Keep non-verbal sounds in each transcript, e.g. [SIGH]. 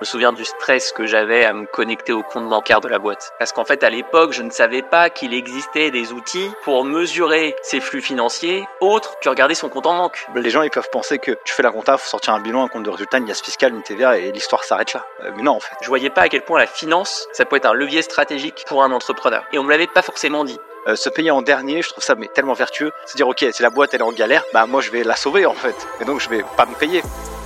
me souviens du stress que j'avais à me connecter au compte bancaire de la boîte. Parce qu'en fait, à l'époque, je ne savais pas qu'il existait des outils pour mesurer ses flux financiers autres que regarder son compte en banque. Les gens, ils peuvent penser que tu fais la compta, faut sortir un bilan, un compte de résultat, une liasse fiscale, une TVA et l'histoire s'arrête là. Euh, mais non, en fait. Je voyais pas à quel point la finance, ça peut être un levier stratégique pour un entrepreneur. Et on me l'avait pas forcément dit. Euh, se payer en dernier, je trouve ça mais tellement vertueux. Se dire, ok, si la boîte elle est en galère, bah moi je vais la sauver en fait. Et donc je vais pas me payer.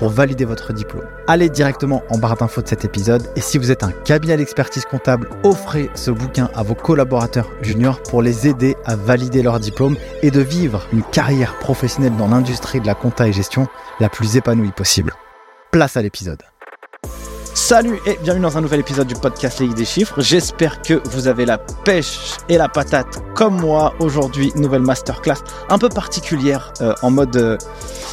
pour valider votre diplôme. Allez directement en barre d'infos de cet épisode et si vous êtes un cabinet d'expertise comptable, offrez ce bouquin à vos collaborateurs juniors pour les aider à valider leur diplôme et de vivre une carrière professionnelle dans l'industrie de la compta et gestion la plus épanouie possible. Place à l'épisode. Salut et bienvenue dans un nouvel épisode du podcast Ligue des chiffres. J'espère que vous avez la pêche et la patate comme moi aujourd'hui. Nouvelle masterclass un peu particulière euh, en mode euh,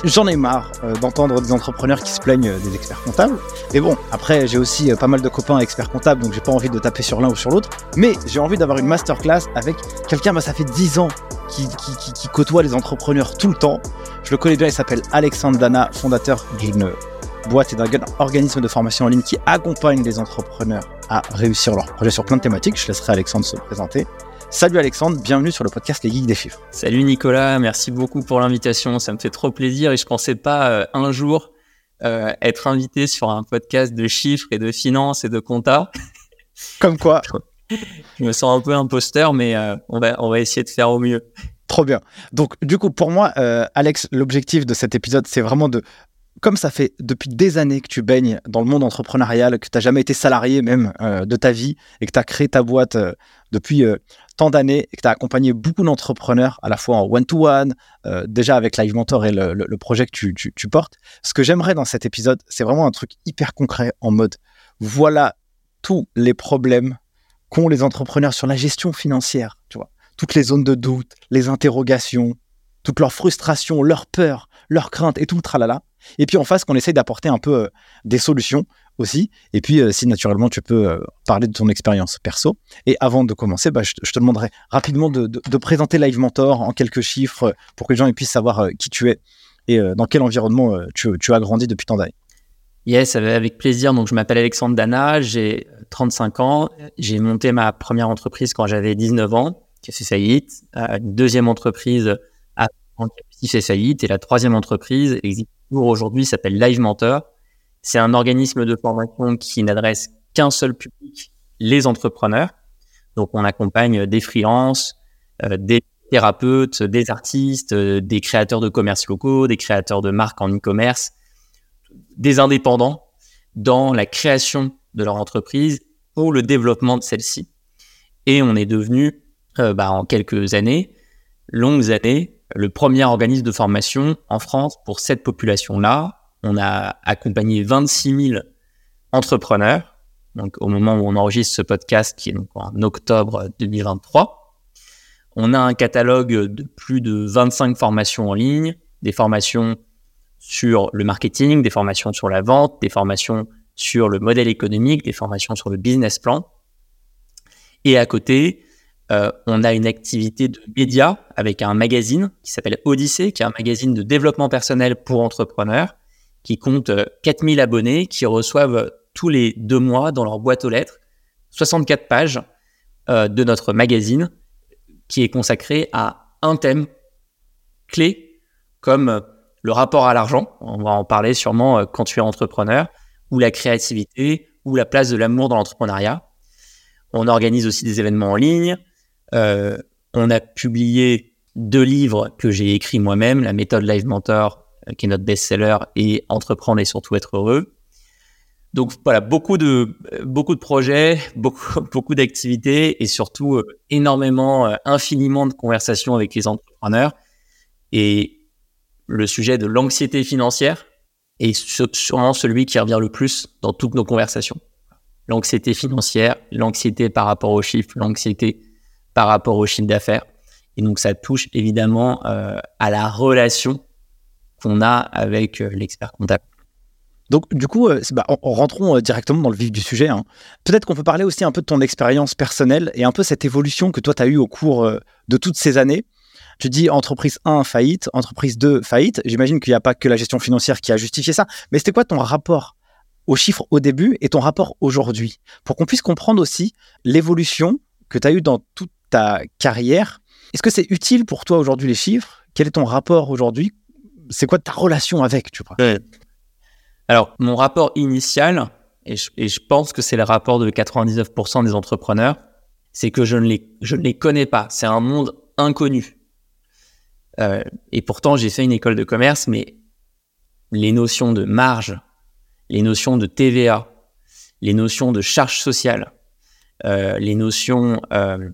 j'en ai marre euh, d'entendre des entrepreneurs qui se plaignent des experts comptables. Et bon, après j'ai aussi pas mal de copains experts comptables donc j'ai pas envie de taper sur l'un ou sur l'autre. Mais j'ai envie d'avoir une masterclass avec quelqu'un, bah, ça fait 10 ans qui côtoie les entrepreneurs tout le temps. Je le connais bien, il s'appelle Alexandre Dana, fondateur d'une boîte et d'un organisme de formation en ligne qui accompagne les entrepreneurs à réussir leurs projets sur plein de thématiques. Je laisserai Alexandre se présenter. Salut Alexandre, bienvenue sur le podcast Les Geeks des Chiffres. Salut Nicolas, merci beaucoup pour l'invitation. Ça me fait trop plaisir et je pensais pas euh, un jour euh, être invité sur un podcast de chiffres et de finances et de compta. [LAUGHS] Comme quoi Je me sens un peu imposteur, mais euh, on, va, on va essayer de faire au mieux. Trop bien. Donc, du coup, pour moi, Alex, l'objectif de cet épisode, c'est vraiment de comme ça fait depuis des années que tu baignes dans le monde entrepreneurial, que tu n'as jamais été salarié même euh, de ta vie et que tu as créé ta boîte euh, depuis euh, tant d'années et que tu as accompagné beaucoup d'entrepreneurs à la fois en one-to-one, déjà avec Live Mentor et le, projet que tu, portes, ce que j'aimerais dans cet épisode, c'est vraiment un truc hyper concret en mode voilà tous les problèmes qu'ont les entrepreneurs sur la gestion financière, tu vois, toutes les zones de doute, les interrogations, toutes leurs frustrations, leurs peurs, leurs craintes et tout le tralala. Et puis en face, qu'on essaye d'apporter un peu euh, des solutions aussi. Et puis, euh, si naturellement tu peux euh, parler de ton expérience perso. Et avant de commencer, bah, je, te demanderai rapidement de, présenter Live Mentor en quelques chiffres pour que les gens puissent savoir qui tu es et dans quel environnement tu, as grandi depuis tant d'années. Yes, avec plaisir. Donc, je m'appelle Alexandre Dana, j'ai 35 ans. J'ai monté ma première entreprise quand j'avais 19 ans, qui a fait faillite. Une deuxième entreprise a fait faillite. Et la troisième entreprise existe aujourd'hui s'appelle Live Mentor. C'est un organisme de formation qui n'adresse qu'un seul public, les entrepreneurs. Donc, on accompagne des freelances, euh, des thérapeutes, des artistes, euh, des créateurs de commerce locaux, des créateurs de marques en e-commerce, des indépendants dans la création de leur entreprise ou le développement de celle-ci. Et on est devenu, euh, bah, en quelques années, longues années, le premier organisme de formation en France pour cette population-là. On a accompagné 26 000 entrepreneurs, donc au moment où on enregistre ce podcast, qui est donc en octobre 2023. On a un catalogue de plus de 25 formations en ligne, des formations sur le marketing, des formations sur la vente, des formations sur le modèle économique, des formations sur le business plan. Et à côté, euh, on a une activité de média avec un magazine qui s'appelle Odyssée, qui est un magazine de développement personnel pour entrepreneurs, qui compte 4000 euh, abonnés, qui reçoivent tous les deux mois dans leur boîte aux lettres 64 pages euh, de notre magazine qui est consacré à un thème clé comme le rapport à l'argent, on va en parler sûrement quand tu es entrepreneur, ou la créativité, ou la place de l'amour dans l'entrepreneuriat. On organise aussi des événements en ligne, euh, on a publié deux livres que j'ai écrits moi-même, la méthode Live Mentor, euh, qui est notre best-seller, et Entreprendre et surtout être heureux. Donc voilà, beaucoup de, beaucoup de projets, [LAUGHS] beaucoup, beaucoup d'activités et surtout euh, énormément, infiniment de conversations avec les entrepreneurs. Et le sujet de l'anxiété financière est sûrement celui qui revient le plus dans toutes nos conversations. l'anxiété financière, l'anxiété par rapport aux chiffres, l'anxiété par rapport au chiffre d'affaires. Et donc, ça touche évidemment euh, à la relation qu'on a avec euh, l'expert comptable. Donc, du coup, euh, bah, rentrons directement dans le vif du sujet. Hein. Peut-être qu'on peut parler aussi un peu de ton expérience personnelle et un peu cette évolution que toi, tu as eue au cours de toutes ces années. Tu dis entreprise 1, faillite, entreprise 2, faillite. J'imagine qu'il n'y a pas que la gestion financière qui a justifié ça. Mais c'était quoi ton rapport aux chiffres au début et ton rapport aujourd'hui? Pour qu'on puisse comprendre aussi l'évolution que tu as eue dans toute ta carrière. Est-ce que c'est utile pour toi aujourd'hui les chiffres? Quel est ton rapport aujourd'hui? C'est quoi ta relation avec tu vois? Alors, mon rapport initial, et je, pense que c'est le rapport de 99% des entrepreneurs, c'est que je ne, les, je ne les connais pas. C'est un monde inconnu. Euh, et pourtant, j'ai fait une école de commerce, mais les notions de marge, les notions de TVA, les notions de charge sociale, euh, les notions euh,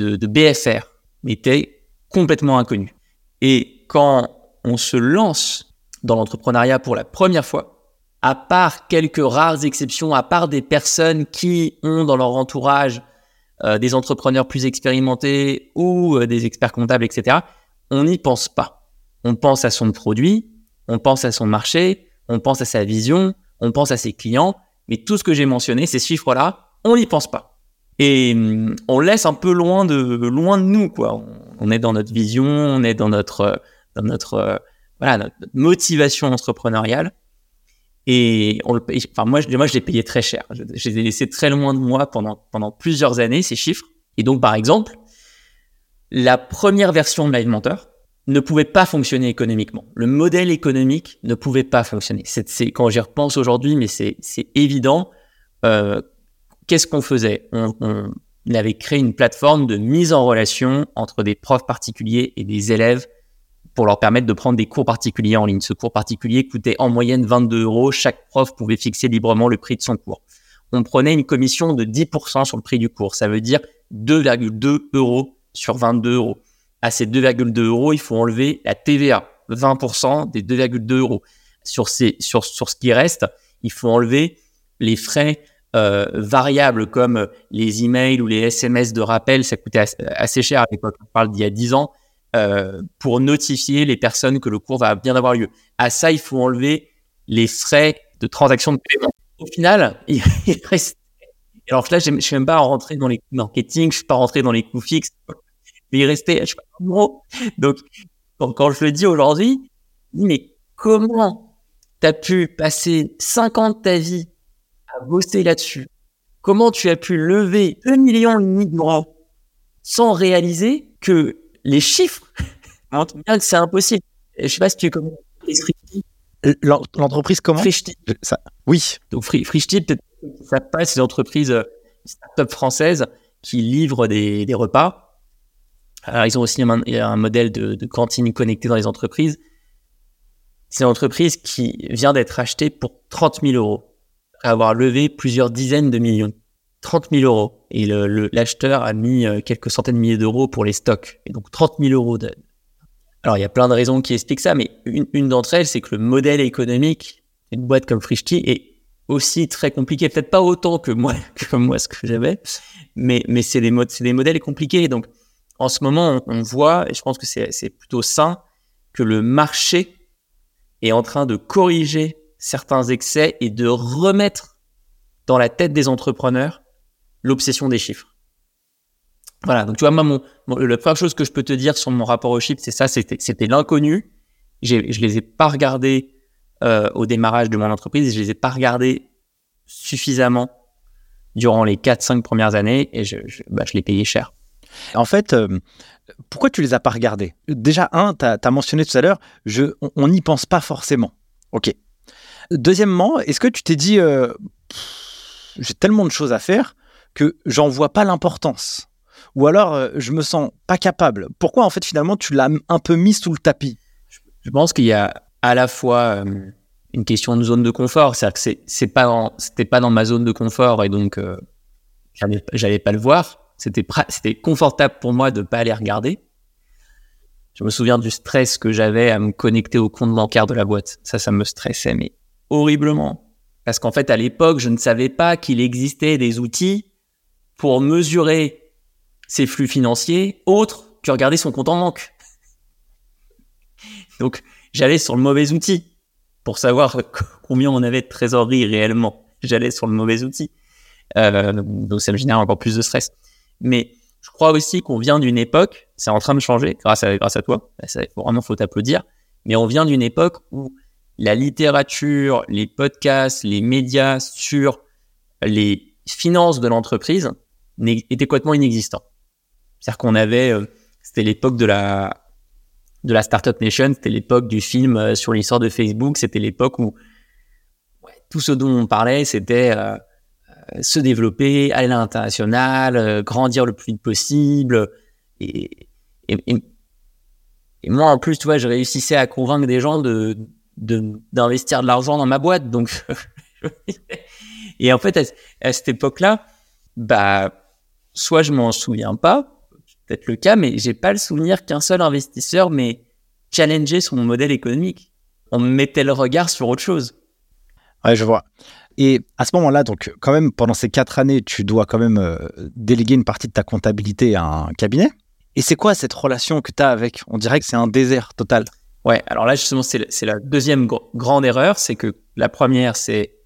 de, BFR étaient complètement inconnues. Et quand on se lance dans l'entrepreneuriat pour la première fois, à part quelques rares exceptions, à part des personnes qui ont dans leur entourage des entrepreneurs plus expérimentés ou des experts comptables, etc., on n'y pense pas. On pense à son produit, on pense à son marché, on pense à sa vision, on pense à ses clients, mais tout ce que j'ai mentionné, ces chiffres-là, on n'y pense pas. Et hum, on laisse un peu loin de, loin de nous, quoi. On est dans notre vision, on est dans notre, motivation entrepreneuriale. Et moi, je, l'ai payé très cher. Je, je les ai laissés très loin de moi pendant, pendant plusieurs années, ces chiffres. Et donc, par exemple, la première version de Live Mentor ne pouvait pas fonctionner économiquement. Le modèle économique ne pouvait pas fonctionner. C'est, quand j'y repense aujourd'hui, mais c'est, évident. Euh, qu'est-ce qu'on faisait? On, avait créé une plateforme de mise en relation entre des profs particuliers et des élèves pour leur permettre de prendre des cours particuliers en ligne. Ce cours particulier coûtait en moyenne 22 euros. Chaque prof pouvait fixer librement le prix de son cours. On prenait une commission de 10% sur le prix du cours. Ça veut dire 2,2 euros sur 22 euros. À ces 2,2 euros, il faut enlever la TVA, 20% des 2,2 euros. Sur, ces, sur, sur ce qui reste, il faut enlever les frais euh, variables comme les emails ou les SMS de rappel. Ça coûtait assez, cher à l'époque, on parle d'il y a 10 ans, euh, pour notifier les personnes que le cours va bien avoir lieu. À ça, il faut enlever les frais de transaction de paiement. Au final, [LAUGHS] il reste alors là, je ne suis même pas rentré dans les coûts marketing, je ne suis pas rentré dans les coûts fixes, mais il restait, je sais pas, gros. Donc, quand, je le dis aujourd'hui, mais comment tu as pu passer 5 ans de ta vie à bosser là-dessus. Comment tu as pu lever 2 millions et demi d'euros sans réaliser que les chiffres [LAUGHS] montrent bien que c'est impossible. Je sais pas si tu es comme L'entreprise comment? Ça, Oui. Donc Frischti, peut-être ça passe des entreprises euh, start-up françaises qui livrent des, repas. Alors, ils ont aussi un, un modèle de, cantine connectée dans les entreprises. C'est une entreprise qui vient d'être achetée pour 30 000 euros, après avoir levé plusieurs dizaines de millions. 30 000 euros. Et l'acheteur a mis euh, quelques centaines de milliers d'euros pour les stocks. Et donc 30 000 euros. Alors, il y a plein de raisons qui expliquent ça, mais une, une d'entre elles, c'est que le modèle économique d'une boîte comme Frischti est aussi très compliqué, peut-être pas autant que moi, [LAUGHS] que moi ce que j'avais, mais, mais c'est des, modèles compliqués. Donc, en ce moment, on, voit, et je pense que c'est plutôt sain, que le marché est en train de corriger certains excès et de remettre dans la tête des entrepreneurs l'obsession des chiffres. Voilà, donc tu vois, moi, mon, la première chose que je peux te dire sur mon rapport aux chiffres, c'est ça, c'était l'inconnu. Je les ai pas regardés euh, au démarrage de mon entreprise je les ai pas regardés suffisamment durant les 4-5 premières années et je, je, bah, je l'ai payé cher. En fait, euh, pourquoi tu les as pas regardés? Déjà, un, tu as, mentionné tout à l'heure, on n'y pense pas forcément. Ok. Deuxièmement, est-ce que tu t'es dit, euh, j'ai tellement de choses à faire que j'en vois pas l'importance? Ou alors, je me sens pas capable? Pourquoi, en fait, finalement, tu l'as un peu mis sous le tapis? Je pense qu'il y a à la fois euh, une question de zone de confort, c'est-à-dire que c'est, pas c'était pas dans ma zone de confort et donc euh, j'allais, pas le voir. C'était, c'était confortable pour moi de pas aller regarder. Je me souviens du stress que j'avais à me connecter au compte bancaire de la boîte. Ça, ça me stressait, mais horriblement. Parce qu'en fait, à l'époque, je ne savais pas qu'il existait des outils pour mesurer ses flux financiers autres que regarder son compte en banque. [LAUGHS] Donc, j'allais sur le mauvais outil pour savoir [LAUGHS] combien on avait de trésorerie réellement. J'allais sur le mauvais outil. Euh, donc, ça me génère encore plus de stress. Mais je crois aussi qu'on vient d'une époque, c'est en train de changer grâce à, grâce à toi, ça, vraiment faut t'applaudir, mais on vient d'une époque où la littérature, les podcasts, les médias sur les finances de l'entreprise étaient complètement inexistants. C'est-à-dire qu'on avait, euh, c'était l'époque de la de la Startup Nation, c'était l'époque du film euh, sur l'histoire de Facebook, c'était l'époque où tout ce dont on parlait, c'était euh, se développer, aller à l'international, grandir le plus vite possible. Et, et, et, moi, en plus, tu vois, je réussissais à convaincre des gens de d'investir de, l'argent dans ma boîte. Donc, [LAUGHS] et en fait, à, cette époque-là, bah, soit je m'en souviens pas, peut-être le cas, mais j'ai pas le souvenir qu'un seul investisseur m'ait challengé son modèle économique. On mettait le regard sur autre chose. Ouais, je vois. Et à ce moment-là, donc, quand même, pendant ces quatre années, tu dois quand même euh, déléguer une partie de ta comptabilité à un cabinet. Et c'est quoi cette relation que tu as avec On dirait que c'est un désert total? Ouais, alors là, justement, c'est la deuxième grande erreur. C'est que la première, c'est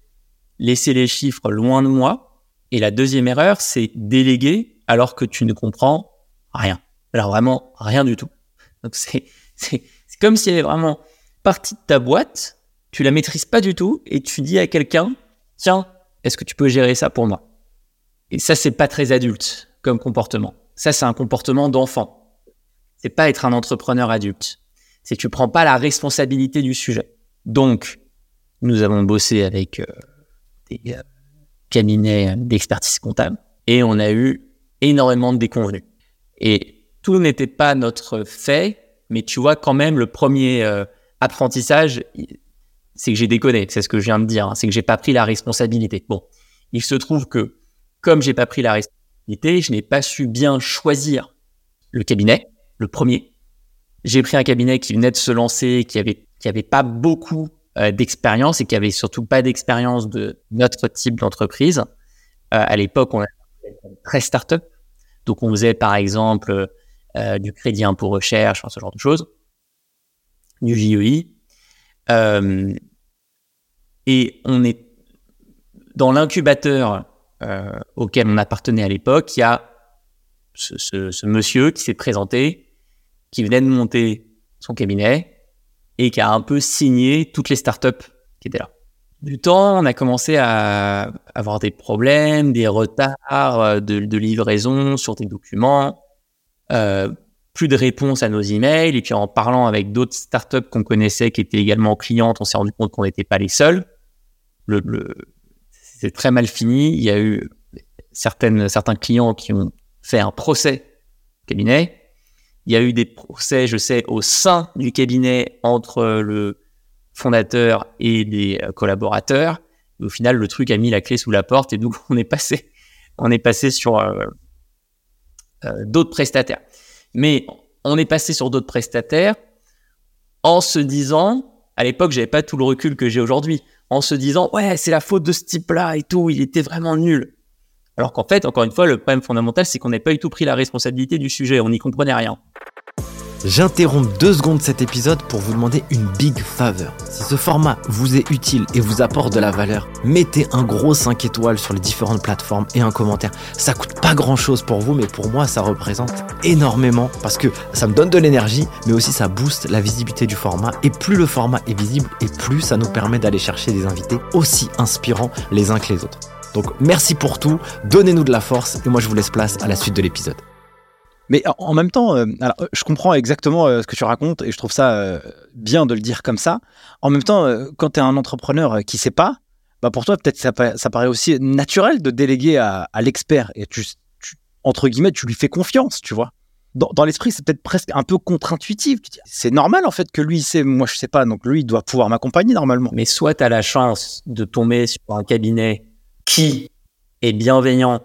laisser les chiffres loin de moi. Et la deuxième erreur, c'est déléguer alors que tu ne comprends rien. Alors vraiment, rien du tout. Donc c'est comme s'il y avait vraiment partie de ta boîte, tu la maîtrises pas du tout et tu dis à quelqu'un, tiens, est-ce que tu peux gérer ça pour moi? Et ça, c'est pas très adulte comme comportement. Ça, c'est un comportement d'enfant. C'est pas être un entrepreneur adulte. C'est que tu prends pas la responsabilité du sujet. Donc, nous avons bossé avec euh, des euh, cabinets d'expertise comptable et on a eu énormément de déconvenus. Et tout n'était pas notre fait, mais tu vois quand même le premier euh, apprentissage, c'est que j'ai déconné, c'est ce que je viens de dire, hein, c'est que j'ai pas pris la responsabilité. Bon, il se trouve que comme j'ai pas pris la responsabilité je n'ai pas su bien choisir le cabinet, le premier. J'ai pris un cabinet qui venait de se lancer, qui avait, qui avait pas beaucoup euh, d'expérience et qui avait surtout pas d'expérience de notre type d'entreprise. Euh, à l'époque, on était très start-up. Donc, on faisait par exemple euh, du crédit impôt recherche, ce genre de choses, du JEI. et on est dans l'incubateur euh, auquel on appartenait à l'époque, il y a ce, monsieur qui s'est présenté, qui venait de monter son cabinet et qui a un peu signé toutes les startups qui étaient là. Du temps, on a commencé à avoir des problèmes, des retards euh, de, livraison sur des documents, euh, plus de réponses à nos emails. Et puis en parlant avec d'autres startups qu'on connaissait qui étaient également clientes, on s'est rendu compte qu'on n'était pas les seuls. C'est très mal fini. Il y a eu certaines, certains clients qui ont fait un procès cabinet. Il y a eu des procès, je sais, au sein du cabinet entre le fondateur et des euh, collaborateurs. au final, le truc a mis la clé sous la porte et donc [LAUGHS] on est passé, sur euh, euh, d'autres prestataires. Mais on est passé sur d'autres prestataires en se disant, à l'époque, j'avais pas tout le recul que j'ai aujourd'hui en se disant ouais c'est la faute de ce type-là et tout, il était vraiment nul. Alors qu'en fait, encore une fois, le problème fondamental, c'est qu'on n'a pas du tout pris la responsabilité du sujet, on n'y comprenait rien. J'interromps deux secondes cet épisode pour vous demander une big favor. Si ce format vous est utile et vous apporte de la valeur, mettez un gros 5 étoiles sur les différentes plateformes et un commentaire. Ça coûte pas grand chose pour vous, mais pour moi, ça représente énormément parce que ça me donne de l'énergie, mais aussi ça booste la visibilité du format. Et plus le format est visible, et plus ça nous permet d'aller chercher des invités aussi inspirants les uns que les autres. Donc merci pour tout, donnez-nous de la force et moi je vous laisse place à la suite de l'épisode. Mais en même temps, euh, alors, je comprends exactement euh, ce que tu racontes et je trouve ça euh, bien de le dire comme ça. En même temps, quand tu es un entrepreneur qui sait pas, bah pour toi, peut-être ça, ça, paraît aussi naturel de déléguer à, l'expert et tu, entre guillemets, tu lui fais confiance, tu vois. Dans, dans l'esprit, c'est peut-être presque un peu contre-intuitif. C'est normal en fait que lui il sait, moi je sais pas, donc lui il doit pouvoir m'accompagner normalement. Mais soit tu as la chance de tomber sur un cabinet qui est bienveillant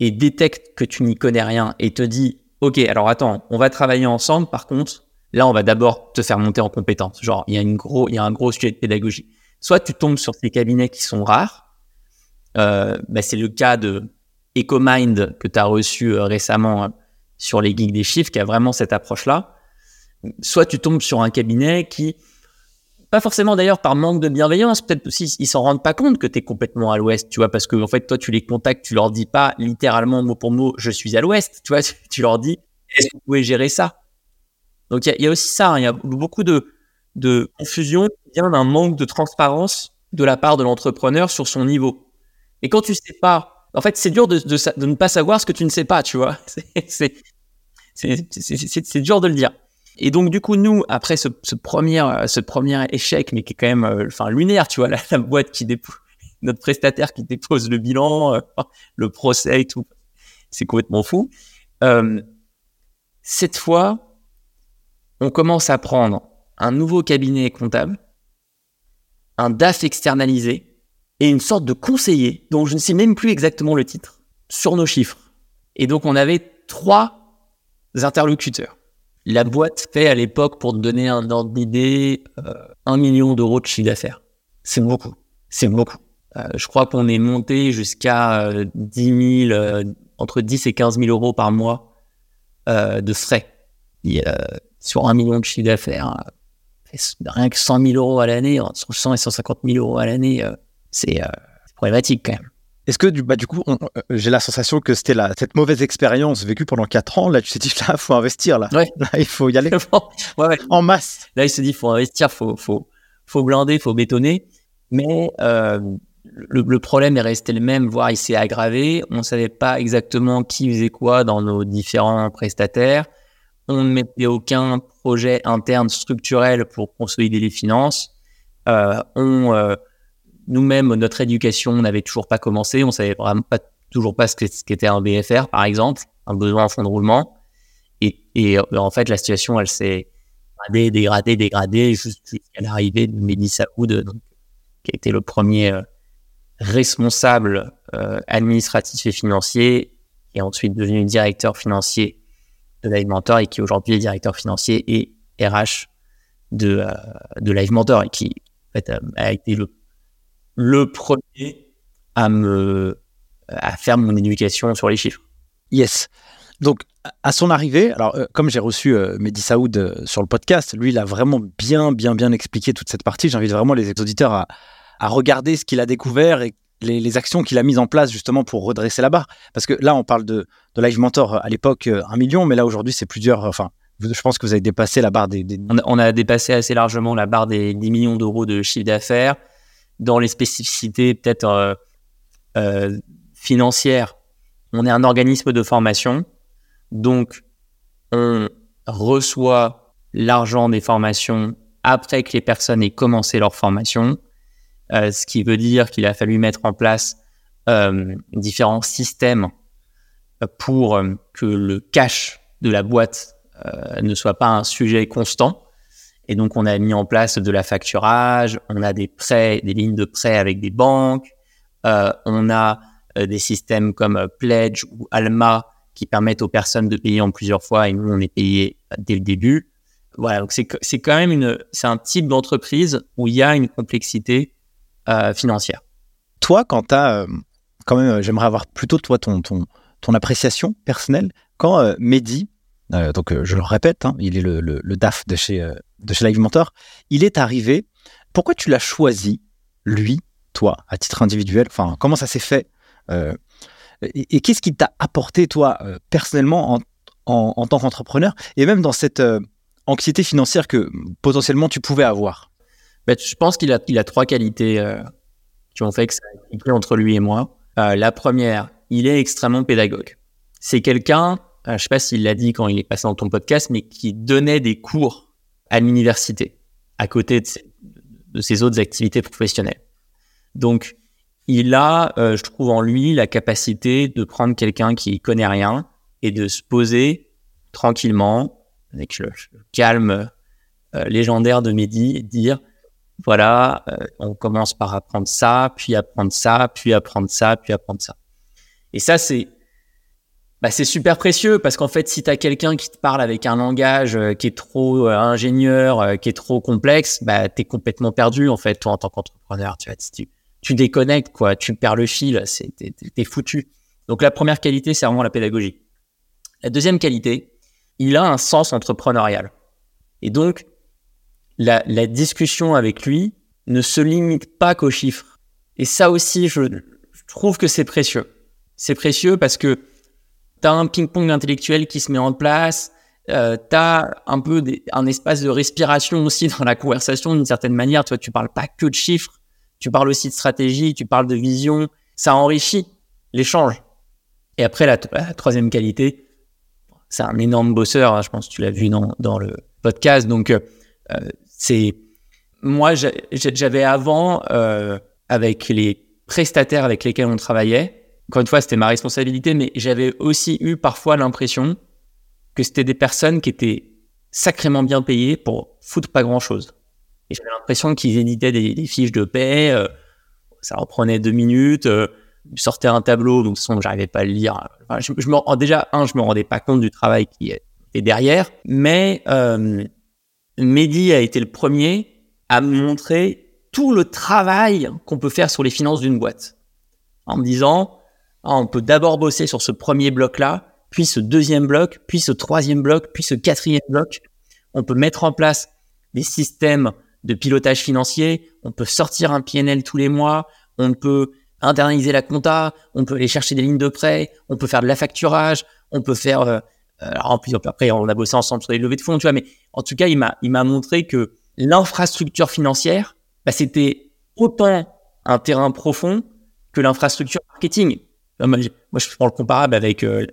et détecte que tu n'y connais rien et te dit ok, alors attends, on va travailler ensemble. Par contre, là, on va d'abord te faire monter en compétence. Genre, il y a une gros, il y a un gros sujet de pédagogie. soit tu tombes sur ces cabinets qui sont rares. Euh, bah, c'est le cas de EcoMind que tu as reçu euh, récemment euh, sur les geeks des chiffres, qui a vraiment cette approche-là. Soit tu tombes sur un cabinet qui, pas forcément d'ailleurs par manque de bienveillance, peut-être aussi ils s'en rendent pas compte que tu es complètement à l'ouest, tu vois, parce que en fait toi tu les contactes, tu leur dis pas littéralement mot pour mot je suis à l'ouest, tu vois, [LAUGHS] tu leur dis est-ce que vous pouvez gérer ça? Donc il y, a aussi ça, hein, il y a beaucoup de, de confusion qui vient d'un manque de transparence de la part de l'entrepreneur sur son niveau. Et quand tu sais pas, en fait c'est dur de, ne pas savoir ce que tu ne sais pas, tu vois, [LAUGHS] c'est dur de le dire. Et donc, du coup, nous, après ce, premier, euh, ce premier échec, mais qui est quand même euh, enfin, lunaire, tu vois, [LAUGHS] la, boîte qui dépose, notre prestataire qui dépose le bilan, euh, [LAUGHS] le procès et tout, c'est complètement fou. cette fois, on commence à prendre un nouveau cabinet comptable, un DAF externalisé et une sorte de conseiller dont je ne sais même plus exactement le titre sur nos chiffres. Et donc, on avait trois interlocuteurs. La boîte fait à l'époque, pour te donner un ordre d'idée, euh, un million d'euros de chiffre d'affaires. C'est beaucoup. C'est beaucoup. Euh, je crois qu'on est monté jusqu'à 10 euh, 000, entre 10 et 15 000 euros par mois de frais. sur un million de chiffre d'affaires, rien que 100 000 euros à l'année, entre 100 et 150 000 euros à l'année, c'est problématique quand même. Est-ce que du, bah, du coup, euh, j'ai la sensation que c'était cette mauvaise expérience vécue pendant 4 ans. Là, tu t'es dit, là, il faut investir. [LAUGHS] Là. il faut y aller [LAUGHS] en masse. Là, il se dit, il faut investir, il faut, faut, faut blinder, il faut bétonner. Mais euh, le, problème est resté le même, voire il s'est aggravé. On ne savait pas exactement qui faisait quoi dans nos différents prestataires. On ne mettait aucun projet interne structurel pour consolider les finances. Euh, on nous-mêmes, notre éducation n'avait toujours pas commencé. On savait vraiment pas, toujours pas ce qu'était un BFR, par exemple, un besoin en fonds de roulement. Et, et euh, en fait, la situation, elle s'est dégradée, dégradée, dégradée, jusqu'à l'arrivée de Mehdi Saoud, qui a été le premier euh, responsable euh, administratif et financier, est ensuite devenu directeur financier de Live Mentor et qui aujourd'hui est directeur financier et RH de, de Live Mentor et qui en fait, a été le le premier à me à faire mon éducation sur les chiffres. Yes. Donc, à son arrivée, alors euh, comme j'ai reçu euh, Mehdi Saoud euh, sur le podcast, lui, il a vraiment bien, bien, bien expliqué toute cette partie. J'invite vraiment les auditeurs à, à regarder ce qu'il a découvert et les, actions qu'il a mises en place justement pour redresser la barre. Parce que là, on parle de, de Live Mentor à l'époque, un million, mais là, aujourd'hui, c'est plusieurs. Enfin, je pense que vous avez dépassé la barre des. On, a, dépassé assez largement la barre des 10 millions d'euros de chiffre d'affaires dans les spécificités peut-être euh, euh, financières, on est un organisme de formation, donc on reçoit l'argent des formations après que les personnes aient commencé leur formation, euh, ce qui veut dire qu'il a fallu mettre en place différents systèmes pour que le cash de la boîte ne soit pas un sujet constant. Et donc, on a mis en place de la facturage, on a des prêts, des lignes de prêts avec des banques, euh, on a euh, des systèmes comme euh, Pledge ou Alma qui permettent aux personnes de payer en plusieurs fois et nous, on est payé dès le début. Voilà, donc c'est quand même une, un type d'entreprise où il y a une complexité financière. Toi, quand tu as, quand même, j'aimerais avoir plutôt toi ton, ton, ton appréciation personnelle. Quand Mehdi, donc je le répète, hein, il est le, le, DAF de chez, de chez Live Mentor, il est arrivé. Pourquoi tu l'as choisi, lui, toi, à titre individuel? Enfin, comment ça s'est fait euh, Et, qu'est-ce qui t'a apporté, toi, euh, personnellement, en, tant qu'entrepreneur, et même dans cette euh, anxiété financière que potentiellement tu pouvais avoir? Bah, Je pense qu'il a, il a trois qualités qui ont fait que ça a été entre lui et moi. la première, il est extrêmement pédagogue. C'est quelqu'un, je ne sais pas s'il l'a dit quand il est passé dans ton podcast, mais qui donnait des cours à l'université, à côté de ses, autres activités professionnelles. Donc, il a, euh, je trouve en lui, la capacité de prendre quelqu'un qui connaît rien et de se poser tranquillement, avec le, calme euh, légendaire de Mehdi, et dire, voilà, euh, on commence par apprendre ça, puis apprendre ça, puis apprendre ça, puis apprendre ça. Et ça, c'est bah, c'est super précieux parce qu'en fait, si tu as quelqu'un qui te parle avec un langage euh, qui est trop euh, ingénieur, euh, qui est trop complexe, bah, tu es complètement perdu en fait, toi, en tant qu'entrepreneur. Tu, tu, tu déconnectes, quoi, tu perds le fil, c'est, t'es, t'es foutu. Donc la première qualité, c'est vraiment la pédagogie. La deuxième qualité, il a un sens entrepreneurial. Et donc, la, la discussion avec lui ne se limite pas qu'aux chiffres. Et ça aussi, je, je trouve que c'est précieux. C'est précieux parce que tu as un ping-pong intellectuel qui se met en place, euh, tu as un peu des, un espace de respiration aussi dans la conversation d'une certaine manière. Tu vois, tu parles pas que de chiffres, tu parles aussi de stratégie, tu parles de vision. Ça enrichit l'échange. Et après, la, troisième qualité, c'est un énorme bosseur. Hein, je pense que tu l'as vu dans, dans le podcast. Donc, euh, c'est moi, j'avais avant, euh, avec les prestataires avec lesquels on travaillait, encore une fois, c'était ma responsabilité, mais j'avais aussi eu parfois l'impression que c'était des personnes qui étaient sacrément bien payées pour foutre pas grand chose. Et j'avais l'impression qu'ils éditaient des, fiches de paix, euh, ça reprenait deux minutes, euh, ils sortaient un tableau, donc son j'arrivais pas à le lire. Enfin, je, je me, déjà, un, je me rendais pas compte du travail qui est derrière, mais euh, Mehdi a été le premier à me montrer tout le travail qu'on peut faire sur les finances d'une boîte. En me disant, on peut d'abord bosser sur ce premier bloc-là, puis ce deuxième bloc, puis ce troisième bloc, puis ce quatrième bloc. On peut mettre en place des systèmes de pilotage financier, on peut sortir un PNL tous les mois, on peut internaliser la compta, on peut aller chercher des lignes de prêt, on peut faire de la facturage, on peut faire... Euh, alors, après, on a bossé ensemble sur les levées de fonds, tu vois, mais en tout cas, il m'a, il m'a montré que l'infrastructure financière, bah, c'était autant un terrain profond que l'infrastructure marketing. Moi, je prends le comparable avec euh,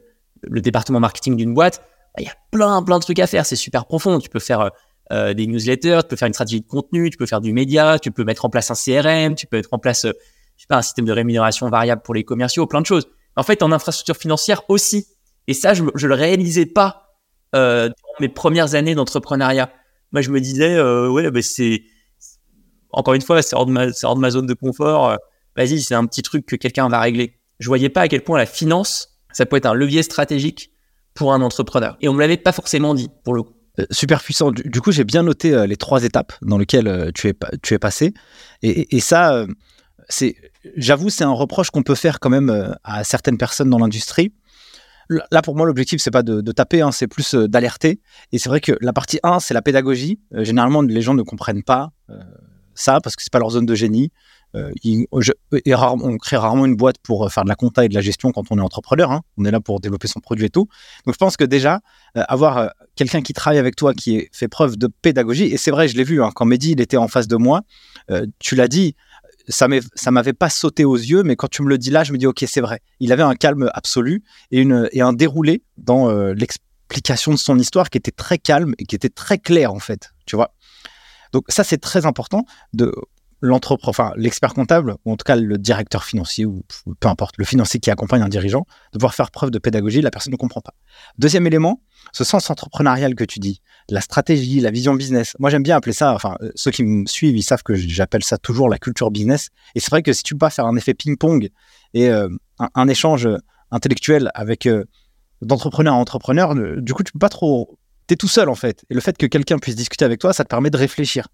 le département marketing d'une boîte. Bah, il y a plein, plein de trucs à faire. C'est super profond. Tu peux faire euh, euh, des newsletters, tu peux faire une stratégie de contenu, tu peux faire du média, tu peux mettre en place un CRM, tu peux mettre en place, je sais pas, un système de rémunération variable pour les commerciaux, plein de choses. En fait, en infrastructure financière aussi. Et ça, je, je le réalisais pas dans mes premières années d'entrepreneuriat. Moi, je me disais, ouais, bah, c'est encore une fois, c'est hors, hors de ma zone de confort. Vas-y, c'est un petit truc que quelqu'un va régler je voyais pas à quel point la finance, ça peut être un levier stratégique pour un entrepreneur. Et on me l'avait pas forcément dit, pour le coup. Euh, super puissant. Du, coup, j'ai bien noté euh, les trois étapes dans lesquelles euh, tu, es, passé. Et, ça, c'est, j'avoue, c'est un reproche qu'on peut faire quand même à certaines personnes dans l'industrie. Là, pour moi, l'objectif, c'est pas de, taper, hein, c'est plus d'alerter. Et c'est vrai que la partie 1, c'est la pédagogie. généralement, les gens ne comprennent pas ça parce que c'est pas leur zone de génie. Euh, on crée rarement une boîte pour euh, faire de la compta et de la gestion quand on est entrepreneur. Hein. On est là pour développer son produit et tout. Donc je pense que déjà, euh, avoir quelqu'un qui travaille avec toi, qui fait preuve de pédagogie, et c'est vrai, je l'ai vu, hein, quand Mehdi il était en face de moi, tu l'as dit, ça m'avait pas sauté aux yeux, mais quand tu me le dis là, je me dis, ok, c'est vrai. Il avait un calme absolu et, et un déroulé dans l'explication de son histoire qui était très calme et qui était très clair, en fait. Tu vois donc ça, c'est très important de l'entrepreneur, l'expert comptable, ou en tout cas le directeur financier, ou peu importe, le financier qui accompagne un dirigeant, de pouvoir faire preuve de pédagogie, la personne ne comprend pas. Deuxième élément, ce sens entrepreneurial que tu dis, la stratégie, la vision business. Moi, j'aime bien appeler ça, enfin, euh, ceux qui me suivent, ils savent que j'appelle ça toujours la culture business. Et c'est vrai que si tu pas faire un effet ping-pong et euh, un, échange intellectuel avec euh, d'entrepreneur à entrepreneur, du coup, tu peux pas trop es tout seul en fait. Et le fait que quelqu'un puisse discuter avec toi, ça te permet de réfléchir.